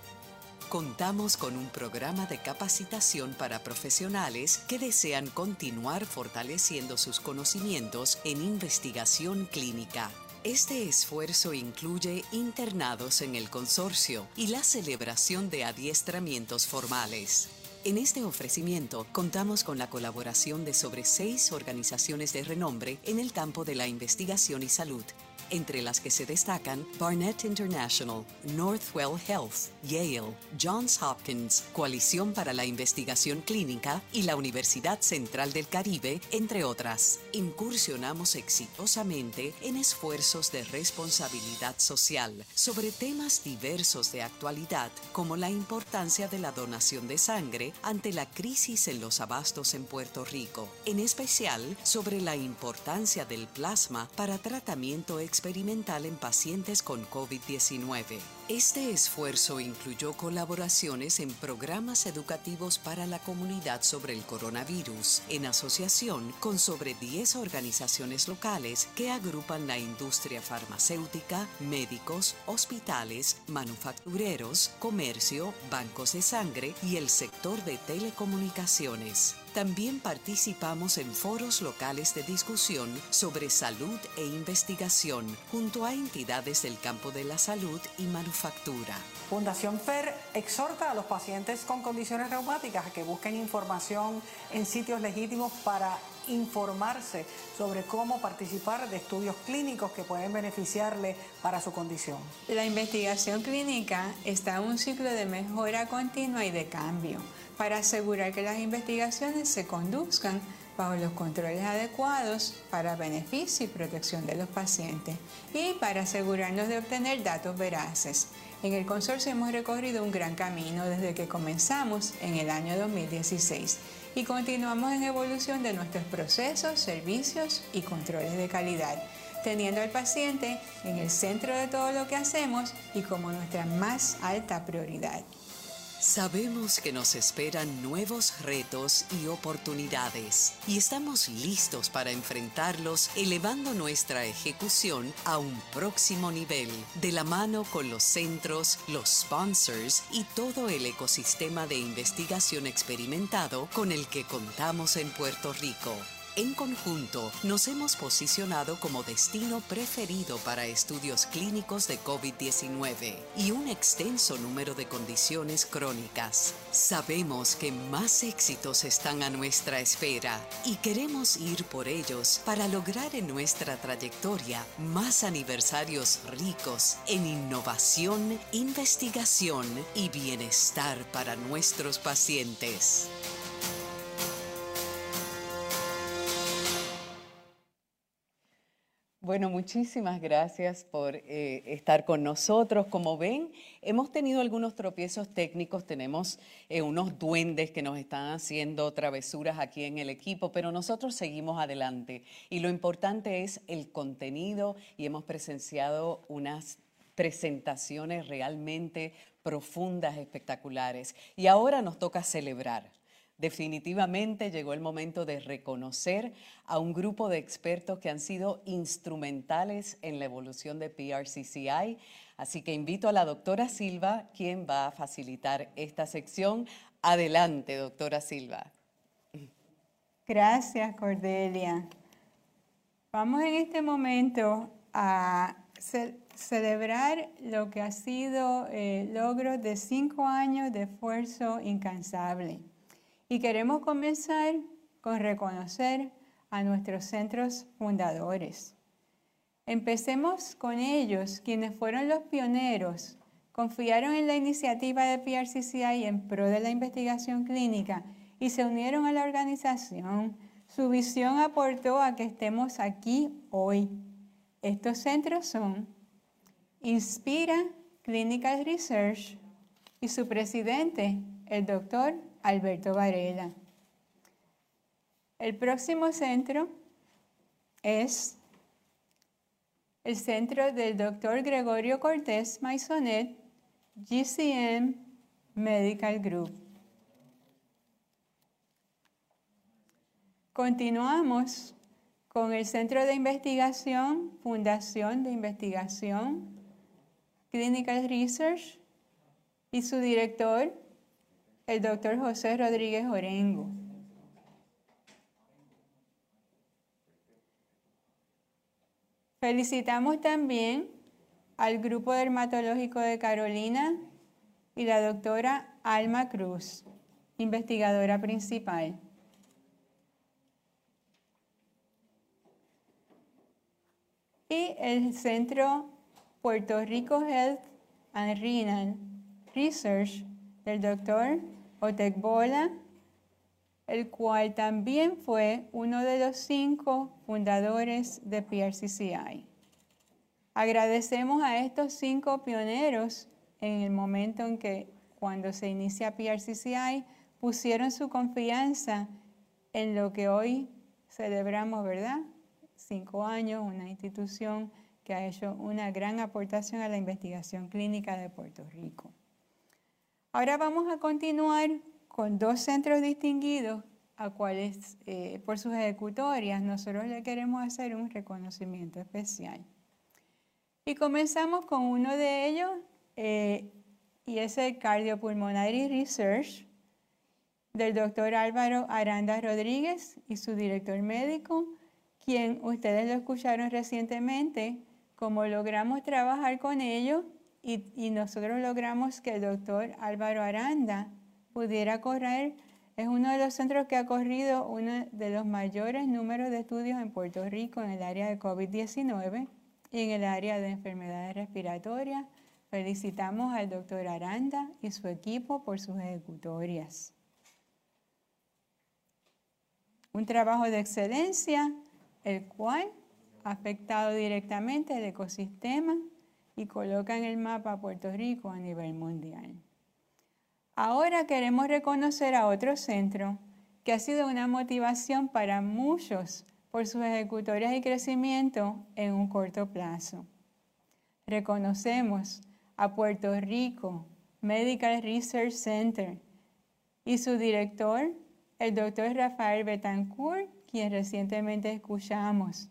Contamos con un programa de capacitación para profesionales que desean continuar fortaleciendo sus conocimientos en investigación clínica. Este esfuerzo incluye internados en el consorcio y la celebración de adiestramientos formales. En este ofrecimiento contamos con la colaboración de sobre seis organizaciones de renombre en el campo de la investigación y salud entre las que se destacan Barnett International, Northwell Health, Yale, Johns Hopkins, Coalición para la Investigación Clínica y la Universidad Central del Caribe, entre otras. Incursionamos exitosamente en esfuerzos de responsabilidad social sobre temas diversos de actualidad, como la importancia de la donación de sangre ante la crisis en los abastos en Puerto Rico, en especial sobre la importancia del plasma para tratamiento experimental en pacientes con COVID-19. Este esfuerzo incluyó colaboraciones en programas educativos para la comunidad sobre el coronavirus, en asociación con sobre 10 organizaciones locales que agrupan la industria farmacéutica, médicos, hospitales, manufactureros, comercio, bancos de sangre y el sector de telecomunicaciones. También participamos en foros locales de discusión sobre salud e investigación junto a entidades del campo de la salud y manufactura. Fundación FER exhorta a los pacientes con condiciones reumáticas a que busquen información en sitios legítimos para informarse sobre cómo participar de estudios clínicos que pueden beneficiarle para su condición. La investigación clínica está en un ciclo de mejora continua y de cambio para asegurar que las investigaciones se conduzcan bajo los controles adecuados para beneficio y protección de los pacientes y para asegurarnos de obtener datos veraces. En el consorcio hemos recorrido un gran camino desde que comenzamos en el año 2016 y continuamos en evolución de nuestros procesos, servicios y controles de calidad, teniendo al paciente en el centro de todo lo que hacemos y como nuestra más alta prioridad. Sabemos que nos esperan nuevos retos y oportunidades y estamos listos para enfrentarlos elevando nuestra ejecución a un próximo nivel de la mano con los centros, los sponsors y todo el ecosistema de investigación experimentado con el que contamos en Puerto Rico. En conjunto, nos hemos posicionado como destino preferido para estudios clínicos de COVID-19 y un extenso número de condiciones crónicas. Sabemos que más éxitos están a nuestra espera y queremos ir por ellos para lograr en nuestra trayectoria más aniversarios ricos en innovación, investigación y bienestar para nuestros pacientes. Bueno, muchísimas gracias por eh, estar con nosotros. Como ven, hemos tenido algunos tropiezos técnicos, tenemos eh, unos duendes que nos están haciendo travesuras aquí en el equipo, pero nosotros seguimos adelante. Y lo importante es el contenido y hemos presenciado unas presentaciones realmente profundas, espectaculares. Y ahora nos toca celebrar. Definitivamente llegó el momento de reconocer a un grupo de expertos que han sido instrumentales en la evolución de PRCCI. Así que invito a la doctora Silva, quien va a facilitar esta sección. Adelante, doctora Silva. Gracias, Cordelia. Vamos en este momento a celebrar lo que ha sido el logro de cinco años de esfuerzo incansable. Y queremos comenzar con reconocer a nuestros centros fundadores. Empecemos con ellos, quienes fueron los pioneros, confiaron en la iniciativa de PRCCI en pro de la investigación clínica y se unieron a la organización. Su visión aportó a que estemos aquí hoy. Estos centros son Inspira Clinical Research y su presidente, el doctor Alberto Varela. El próximo centro es el centro del doctor Gregorio Cortés Maisonet, GCM Medical Group. Continuamos con el Centro de Investigación, Fundación de Investigación, Clinical Research y su director, el doctor José Rodríguez Orengo. Felicitamos también al Grupo Dermatológico de Carolina y la doctora Alma Cruz, investigadora principal. Y el Centro Puerto Rico Health and Renal Research del doctor Otec Bola, el cual también fue uno de los cinco fundadores de PRCCI. Agradecemos a estos cinco pioneros en el momento en que cuando se inicia PRCCI pusieron su confianza en lo que hoy celebramos, ¿verdad? Cinco años, una institución que ha hecho una gran aportación a la investigación clínica de Puerto Rico. Ahora vamos a continuar con dos centros distinguidos a cuales eh, por sus ejecutorias nosotros le queremos hacer un reconocimiento especial. Y comenzamos con uno de ellos eh, y es el Cardiopulmonary Research del doctor Álvaro Aranda Rodríguez y su director médico, quien ustedes lo escucharon recientemente, como logramos trabajar con ellos y, y nosotros logramos que el doctor Álvaro Aranda pudiera correr, es uno de los centros que ha corrido uno de los mayores números de estudios en Puerto Rico en el área de COVID-19 y en el área de enfermedades respiratorias. Felicitamos al doctor Aranda y su equipo por sus ejecutorias. Un trabajo de excelencia, el cual ha afectado directamente el ecosistema y coloca en el mapa a Puerto Rico a nivel mundial. Ahora queremos reconocer a otro centro que ha sido una motivación para muchos por sus ejecutorias y crecimiento en un corto plazo. Reconocemos a Puerto Rico Medical Research Center y su director, el doctor Rafael Betancourt, quien recientemente escuchamos.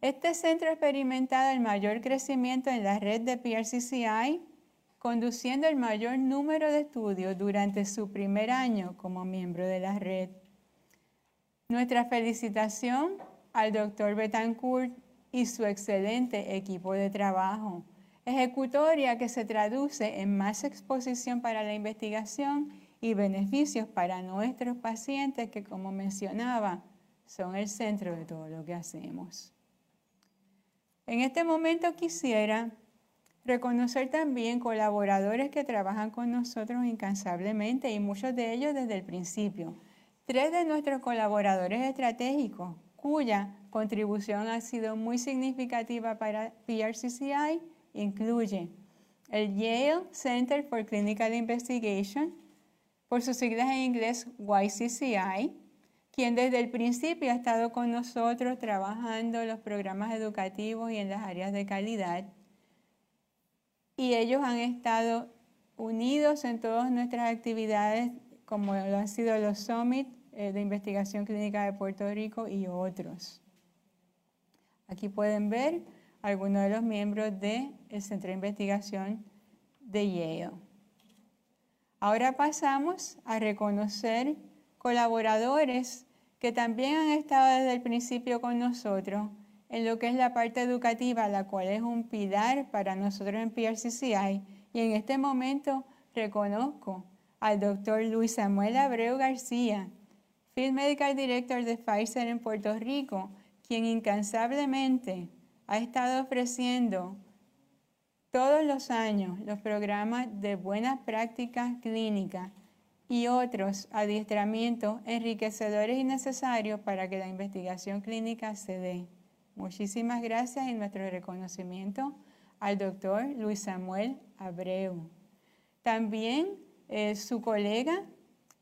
Este centro ha experimentado el mayor crecimiento en la red de PRCCI conduciendo el mayor número de estudios durante su primer año como miembro de la red. Nuestra felicitación al doctor Betancourt y su excelente equipo de trabajo, ejecutoria que se traduce en más exposición para la investigación y beneficios para nuestros pacientes que, como mencionaba, son el centro de todo lo que hacemos. En este momento quisiera Reconocer también colaboradores que trabajan con nosotros incansablemente y muchos de ellos desde el principio. Tres de nuestros colaboradores estratégicos, cuya contribución ha sido muy significativa para PRCCI, incluye el Yale Center for Clinical Investigation, por sus siglas en inglés YCCI, quien desde el principio ha estado con nosotros trabajando en los programas educativos y en las áreas de calidad y ellos han estado unidos en todas nuestras actividades, como lo han sido los Summit eh, de Investigación Clínica de Puerto Rico y otros. Aquí pueden ver algunos de los miembros del Centro de Investigación de Yale. Ahora pasamos a reconocer colaboradores que también han estado desde el principio con nosotros en lo que es la parte educativa, la cual es un pilar para nosotros en PRCCI. Y en este momento reconozco al doctor Luis Samuel Abreu García, Field Medical Director de Pfizer en Puerto Rico, quien incansablemente ha estado ofreciendo todos los años los programas de buenas prácticas clínicas y otros adiestramientos enriquecedores y necesarios para que la investigación clínica se dé. Muchísimas gracias y nuestro reconocimiento al doctor Luis Samuel Abreu. También eh, su colega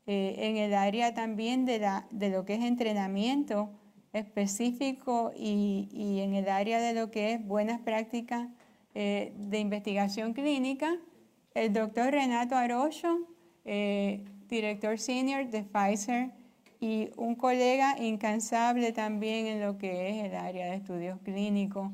eh, en el área también de, la, de lo que es entrenamiento específico y, en el área de lo que es buenas prácticas eh, de investigación clínica, el doctor Renato Arroyo, eh, director senior de Pfizer, y un colega incansable también en lo que es el área de estudios clínicos.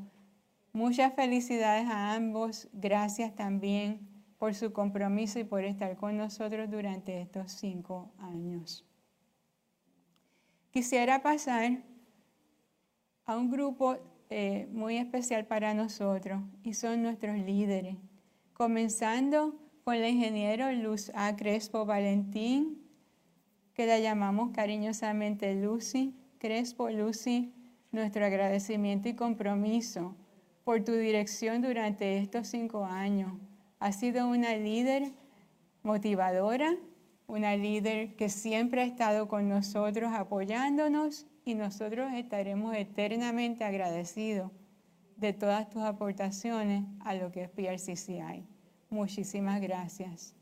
Muchas felicidades a ambos, gracias también por su compromiso y por estar con nosotros durante estos cinco años. Quisiera pasar a un grupo eh, muy especial para nosotros y son nuestros líderes, comenzando con la ingeniero Luz A. Crespo Valentín, que la llamamos cariñosamente Lucy. Crespo, Lucy, nuestro agradecimiento y compromiso por tu dirección durante estos cinco años. Has sido una líder motivadora, una líder que siempre ha estado con nosotros apoyándonos y nosotros estaremos eternamente agradecidos de todas tus aportaciones a lo que es PRCCI. Muchísimas gracias.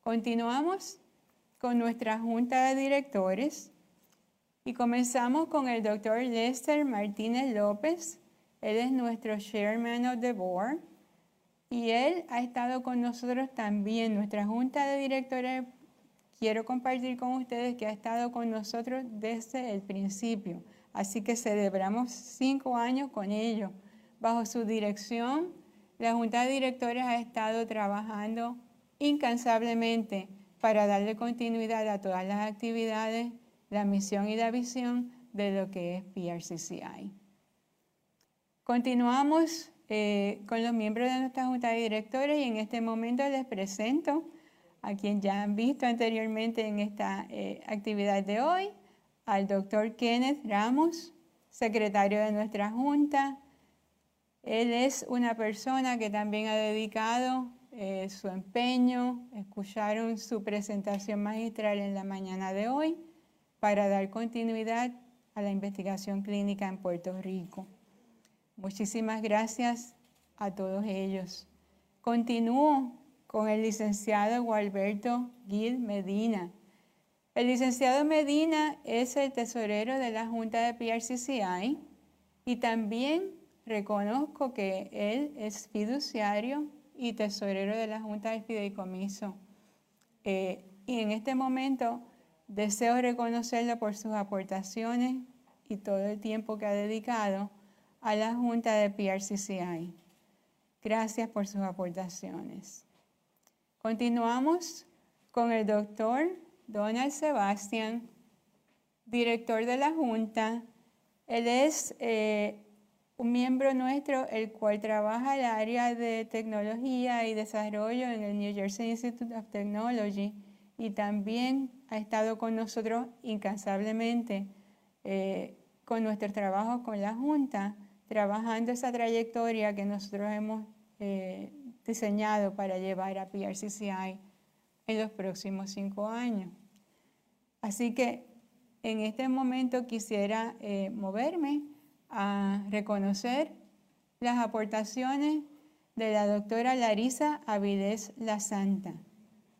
Continuamos con nuestra junta de directores y comenzamos con el doctor Lester Martínez López. Él es nuestro chairman of the board y él ha estado con nosotros también. Nuestra junta de directores, quiero compartir con ustedes que ha estado con nosotros desde el principio. Así que celebramos cinco años con ellos. Bajo su dirección, la junta de directores ha estado trabajando incansablemente para darle continuidad a todas las actividades, la misión y la visión de lo que es PRCCI. Continuamos eh, con los miembros de nuestra Junta de Directores y en este momento les presento a quien ya han visto anteriormente en esta eh, actividad de hoy, al doctor Kenneth Ramos, secretario de nuestra Junta. Él es una persona que también ha dedicado eh, su empeño, escucharon su presentación magistral en la mañana de hoy para dar continuidad a la investigación clínica en Puerto Rico. Muchísimas gracias a todos ellos. Continúo con el licenciado Gualberto Gil Medina. El licenciado Medina es el tesorero de la Junta de PRCCI y también reconozco que él es fiduciario y tesorero de la Junta del Fideicomiso. Eh, y en este momento deseo reconocerlo por sus aportaciones y todo el tiempo que ha dedicado a la Junta de PRCCI. Gracias por sus aportaciones. Continuamos con el doctor Donald Sebastian, director de la Junta. Él es eh, un miembro nuestro, el cual trabaja el área de tecnología y desarrollo en el New Jersey Institute of Technology y también ha estado con nosotros incansablemente eh, con nuestro trabajo con la Junta, trabajando esa trayectoria que nosotros hemos eh, diseñado para llevar a PRCCI en los próximos cinco años. Así que en este momento quisiera eh, moverme a reconocer las aportaciones de la doctora Larisa Avilés La Santa,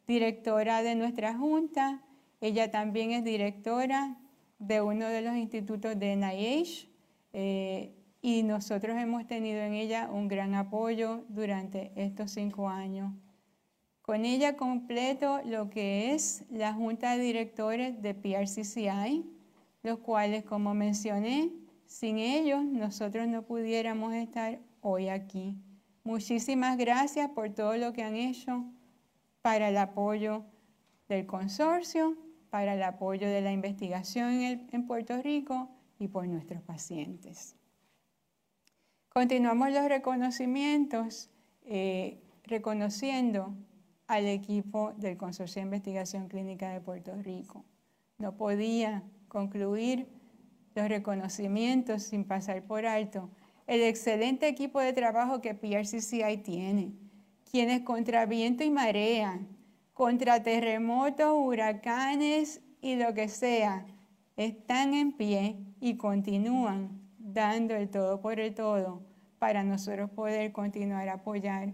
directora de nuestra Junta. Ella también es directora de uno de los institutos de NIH eh, y nosotros hemos tenido en ella un gran apoyo durante estos cinco años. Con ella completo lo que es la Junta de Directores de PRCCI, los cuales, como mencioné, sin ellos nosotros no pudiéramos estar hoy aquí. Muchísimas gracias por todo lo que han hecho para el apoyo del consorcio, para el apoyo de la investigación en, Puerto Rico y por nuestros pacientes. Continuamos los reconocimientos eh, reconociendo al equipo del Consorcio de Investigación Clínica de Puerto Rico. No podía concluir los reconocimientos sin pasar por alto el excelente equipo de trabajo que PRCCI tiene, quienes contra viento y marea, contra terremotos, huracanes y lo que sea, están en pie y continúan dando el todo por el todo para nosotros poder continuar apoyar,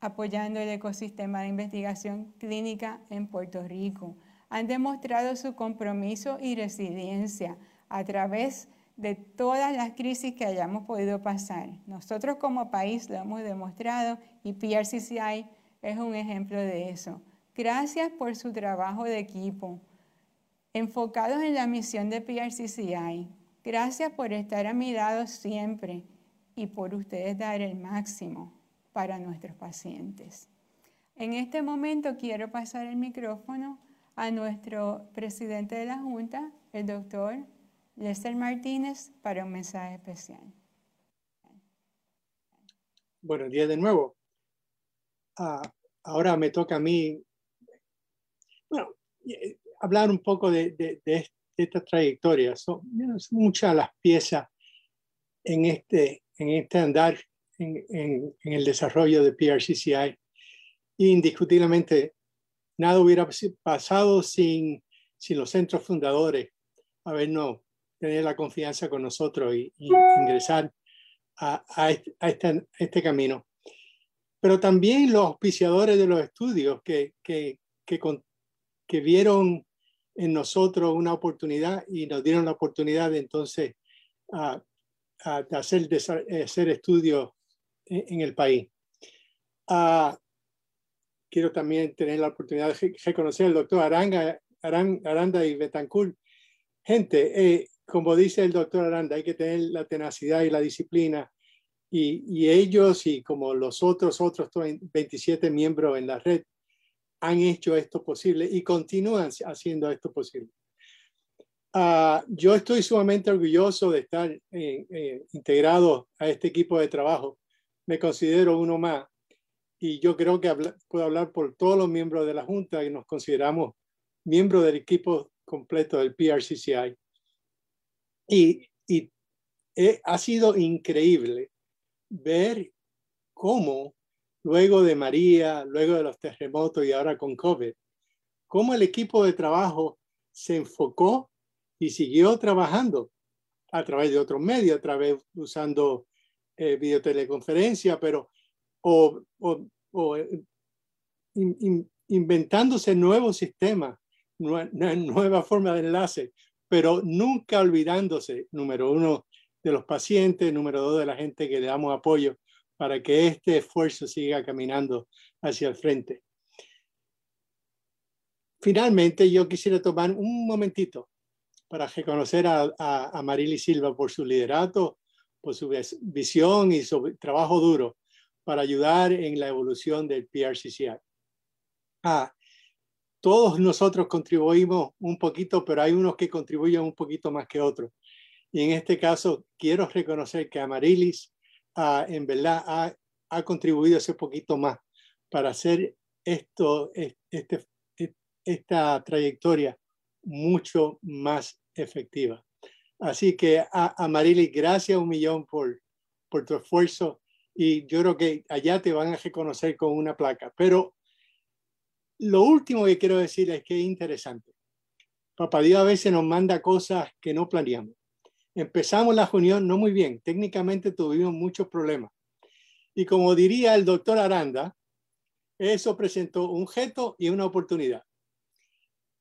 apoyando el ecosistema de investigación clínica en Puerto Rico. Han demostrado su compromiso y resiliencia a través de todas las crisis que hayamos podido pasar. Nosotros como país lo hemos demostrado y PRCCI es un ejemplo de eso. Gracias por su trabajo de equipo, enfocados en la misión de PRCCI. Gracias por estar a mi lado siempre y por ustedes dar el máximo para nuestros pacientes. En este momento quiero pasar el micrófono a nuestro presidente de la Junta, el doctor Lester Martínez, para un mensaje especial. Buenos días de nuevo. Ah, ahora me toca a mí bueno, eh, hablar un poco de, de, esta trayectoria. Son, muchas las piezas en este, en este andar en el desarrollo de PRCCI. Indiscutiblemente, nada hubiera pasado sin, sin los centros fundadores habernos tener la confianza con nosotros y, ingresar a, a, este, a, este, este, camino. Pero también los auspiciadores de los estudios que, que, que, que, vieron en nosotros una oportunidad y nos dieron la oportunidad de entonces a, hacer, de hacer estudios en, el país. quiero también tener la oportunidad de reconocer al doctor Aranga, Aranda y Betancourt. Gente, eh, como dice el doctor Aranda, hay que tener la tenacidad y la disciplina. Y, ellos y como los otros, otros 27 miembros en la red han hecho esto posible y continúan haciendo esto posible. Ah, yo estoy sumamente orgulloso de estar eh, eh, integrado a este equipo de trabajo. Me considero uno más y yo creo que puedo hablar por todos los miembros de la Junta y nos consideramos miembros del equipo completo del PRCCI. Y, ha sido increíble ver cómo luego de María, luego de los terremotos y ahora con COVID, cómo el equipo de trabajo se enfocó y siguió trabajando a través de otros medios, a través usando eh, videoteleconferencia, pero o, eh, inventándose nuevos sistemas, nueva forma de enlace, pero nunca olvidándose, número uno, de los pacientes, número dos, de la gente que le damos apoyo para que este esfuerzo siga caminando hacia el frente. Finalmente, yo quisiera tomar un momentito para reconocer a, a, Marily Silva por su liderato, por su visión y su trabajo duro para ayudar en la evolución del PRCCI. Ah, todos nosotros contribuimos un poquito, pero hay unos que contribuyen un poquito más que otros. Y en este caso, quiero reconocer que Amarilis uh, en verdad ha, ha, contribuido ese poquito más para hacer esto, este, esta trayectoria mucho más efectiva. Así que Amarilis, gracias un millón por, por tu esfuerzo y yo creo que allá te van a reconocer con una placa. Pero lo último que quiero decir es que es interesante. Papá Dios a veces nos manda cosas que no planeamos. Empezamos la reunión no muy bien. Técnicamente tuvimos muchos problemas. Y como diría el doctor Aranda, eso presentó un reto y una oportunidad.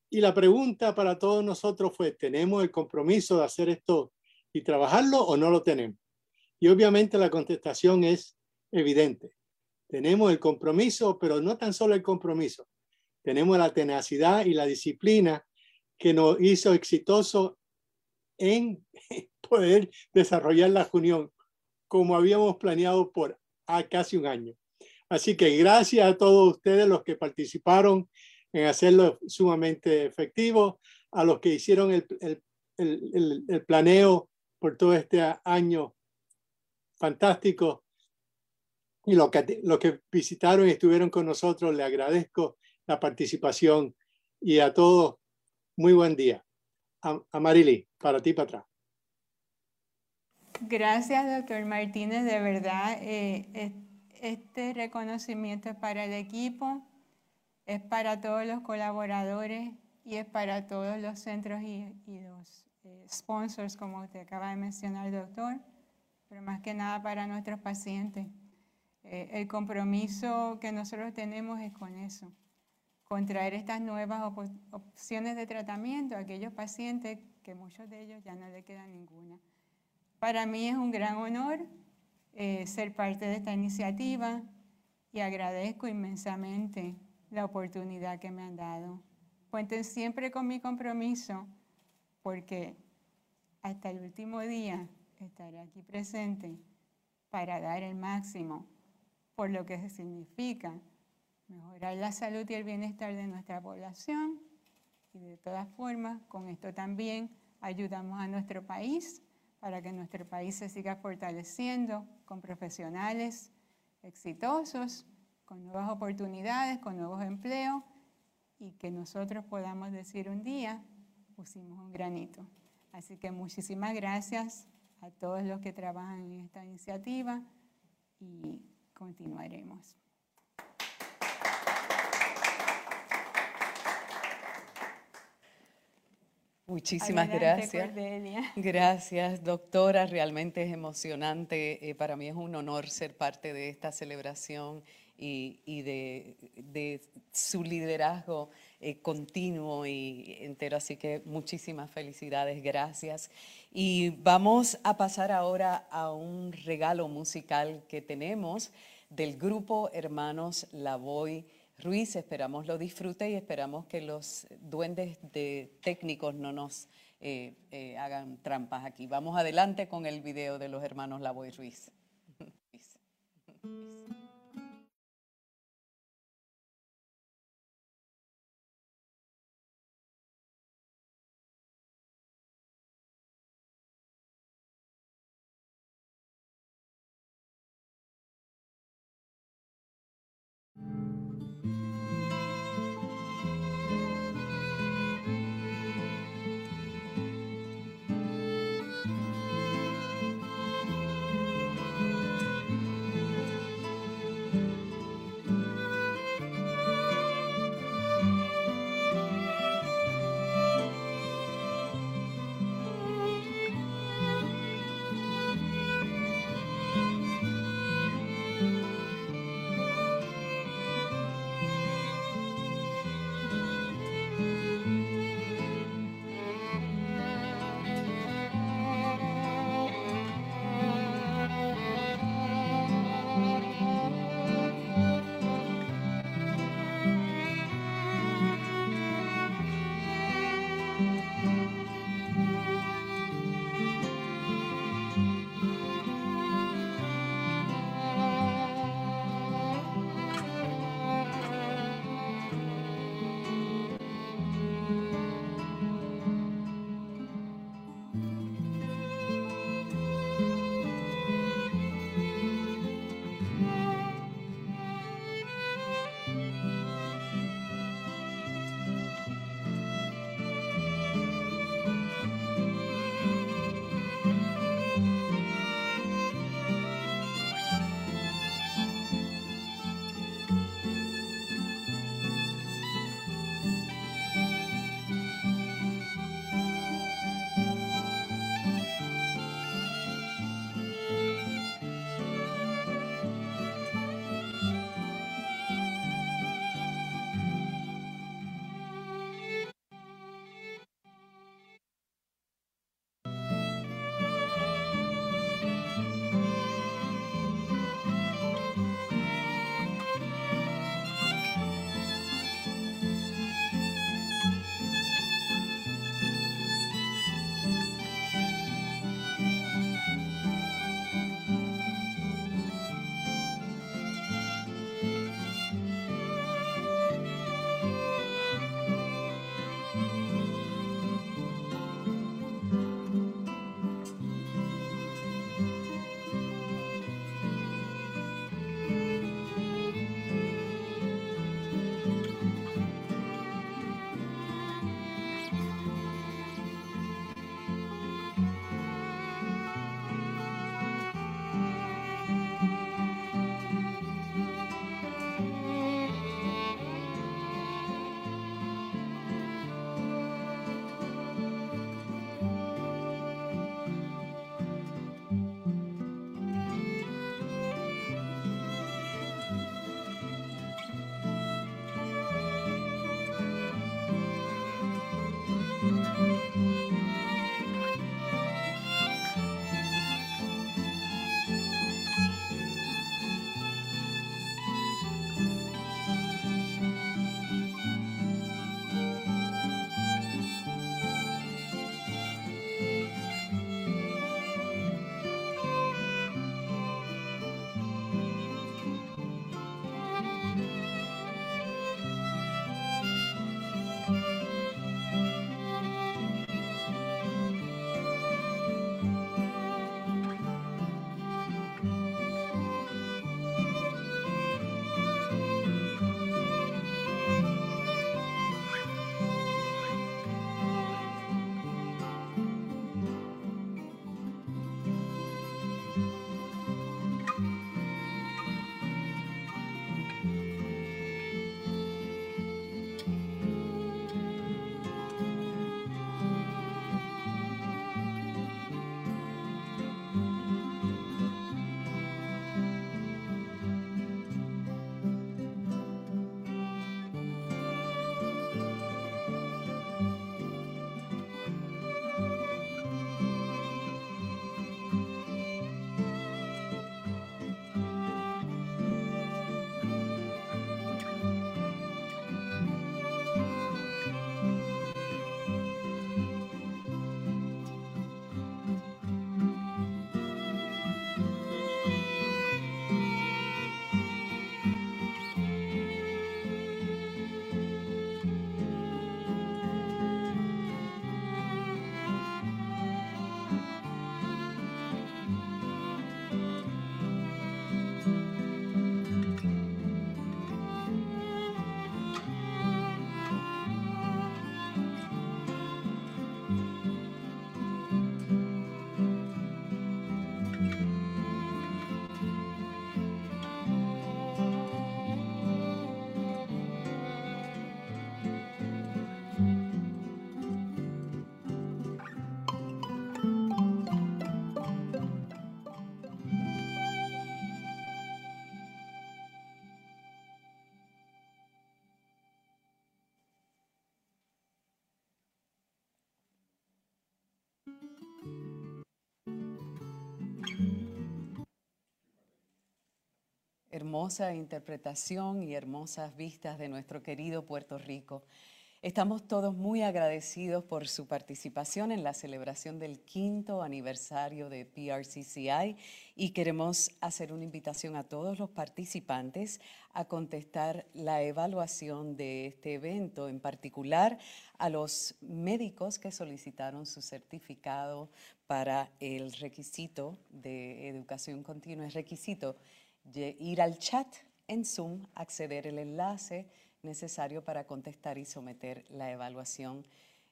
Y la pregunta para todos nosotros fue, ¿tenemos el compromiso de hacer esto y trabajarlo o no lo tenemos? Y obviamente la contestación es evidente. Tenemos el compromiso, pero no tan solo el compromiso, tenemos la tenacidad y la disciplina que nos hizo exitoso en poder desarrollar la reunión como habíamos planeado por casi un año. Así que gracias a todos ustedes los que participaron en hacerlo sumamente efectivo, a los que hicieron el, el, el, el planeo por todo este año fantástico y los que, lo que visitaron y estuvieron con nosotros, le agradezco la participación y a todos, muy buen día. A, Marily, para ti, para atrás. Gracias, doctor Martínez. De verdad, eh, este reconocimiento es para el equipo, es para todos los colaboradores y es para todos los centros y, los eh, sponsors, como usted acaba de mencionar, doctor, pero más que nada para nuestros pacientes. Eh, el compromiso que nosotros tenemos es con eso contraer estas nuevas opciones de tratamiento a aquellos pacientes que muchos de ellos ya no le queda ninguna. Para mí es un gran honor eh, ser parte de esta iniciativa y agradezco inmensamente la oportunidad que me han dado. Cuenten siempre con mi compromiso porque hasta el último día estaré aquí presente para dar el máximo por lo que significa mejorar la salud y el bienestar de nuestra población y de todas formas con esto también ayudamos a nuestro país para que nuestro país se siga fortaleciendo con profesionales exitosos, con nuevas oportunidades, con nuevos empleos y que nosotros podamos decir un día, pusimos un granito. Así que muchísimas gracias a todos los que trabajan en esta iniciativa y continuaremos. Muchísimas gracias. Gracias, doctora. Realmente es emocionante. Eh, para mí es un honor ser parte de esta celebración y, de, su liderazgo eh, continuo y entero. Así que muchísimas felicidades, gracias. Y vamos a pasar ahora a un regalo musical que tenemos del grupo Hermanos Lavoy Ruiz. Esperamos lo disfrute y esperamos que los duendes de técnicos no nos eh, eh, hagan trampas aquí. Vamos adelante con el video de los hermanos Lavoy Ruiz. hermosa interpretación y hermosas vistas de nuestro querido Puerto Rico. Estamos todos muy agradecidos por su participación en la celebración del quinto aniversario de PRCCI y queremos hacer una invitación a todos los participantes a contestar la evaluación de este evento, en particular a los médicos que solicitaron su certificado para el requisito de educación continua. Es requisito ir al chat en Zoom, acceder al enlace necesario para contestar y someter la evaluación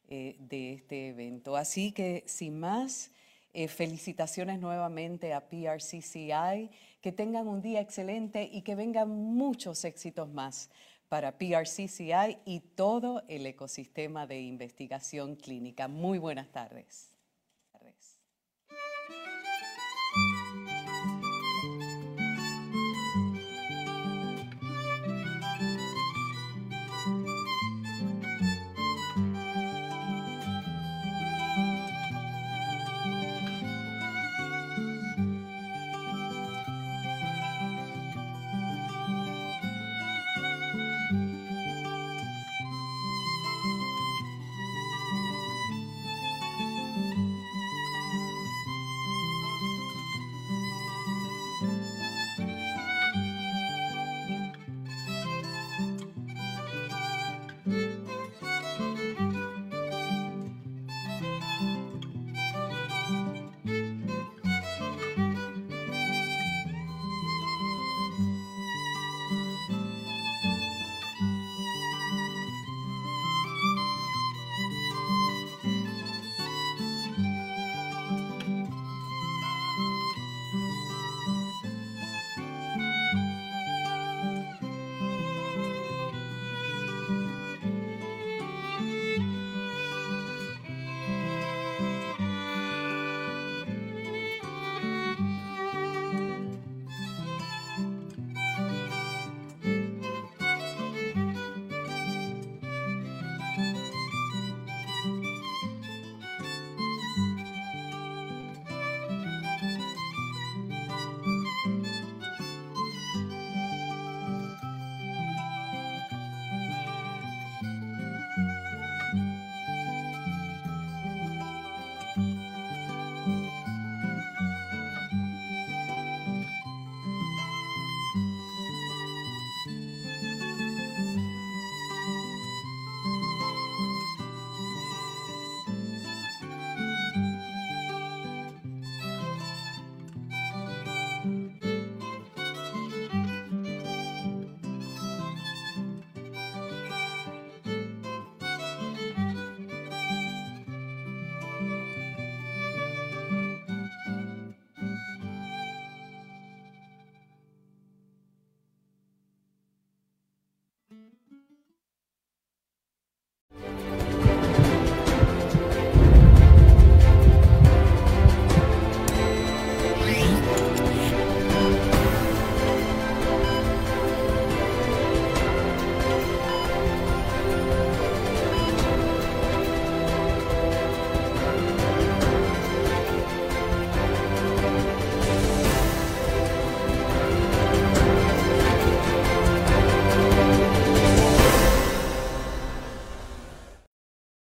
eh, de este evento. Así que, sin más, eh, felicitaciones nuevamente a PRCCI, que tengan un día excelente y que vengan muchos éxitos más para PRCCI y todo el ecosistema de investigación clínica. Muy buenas tardes.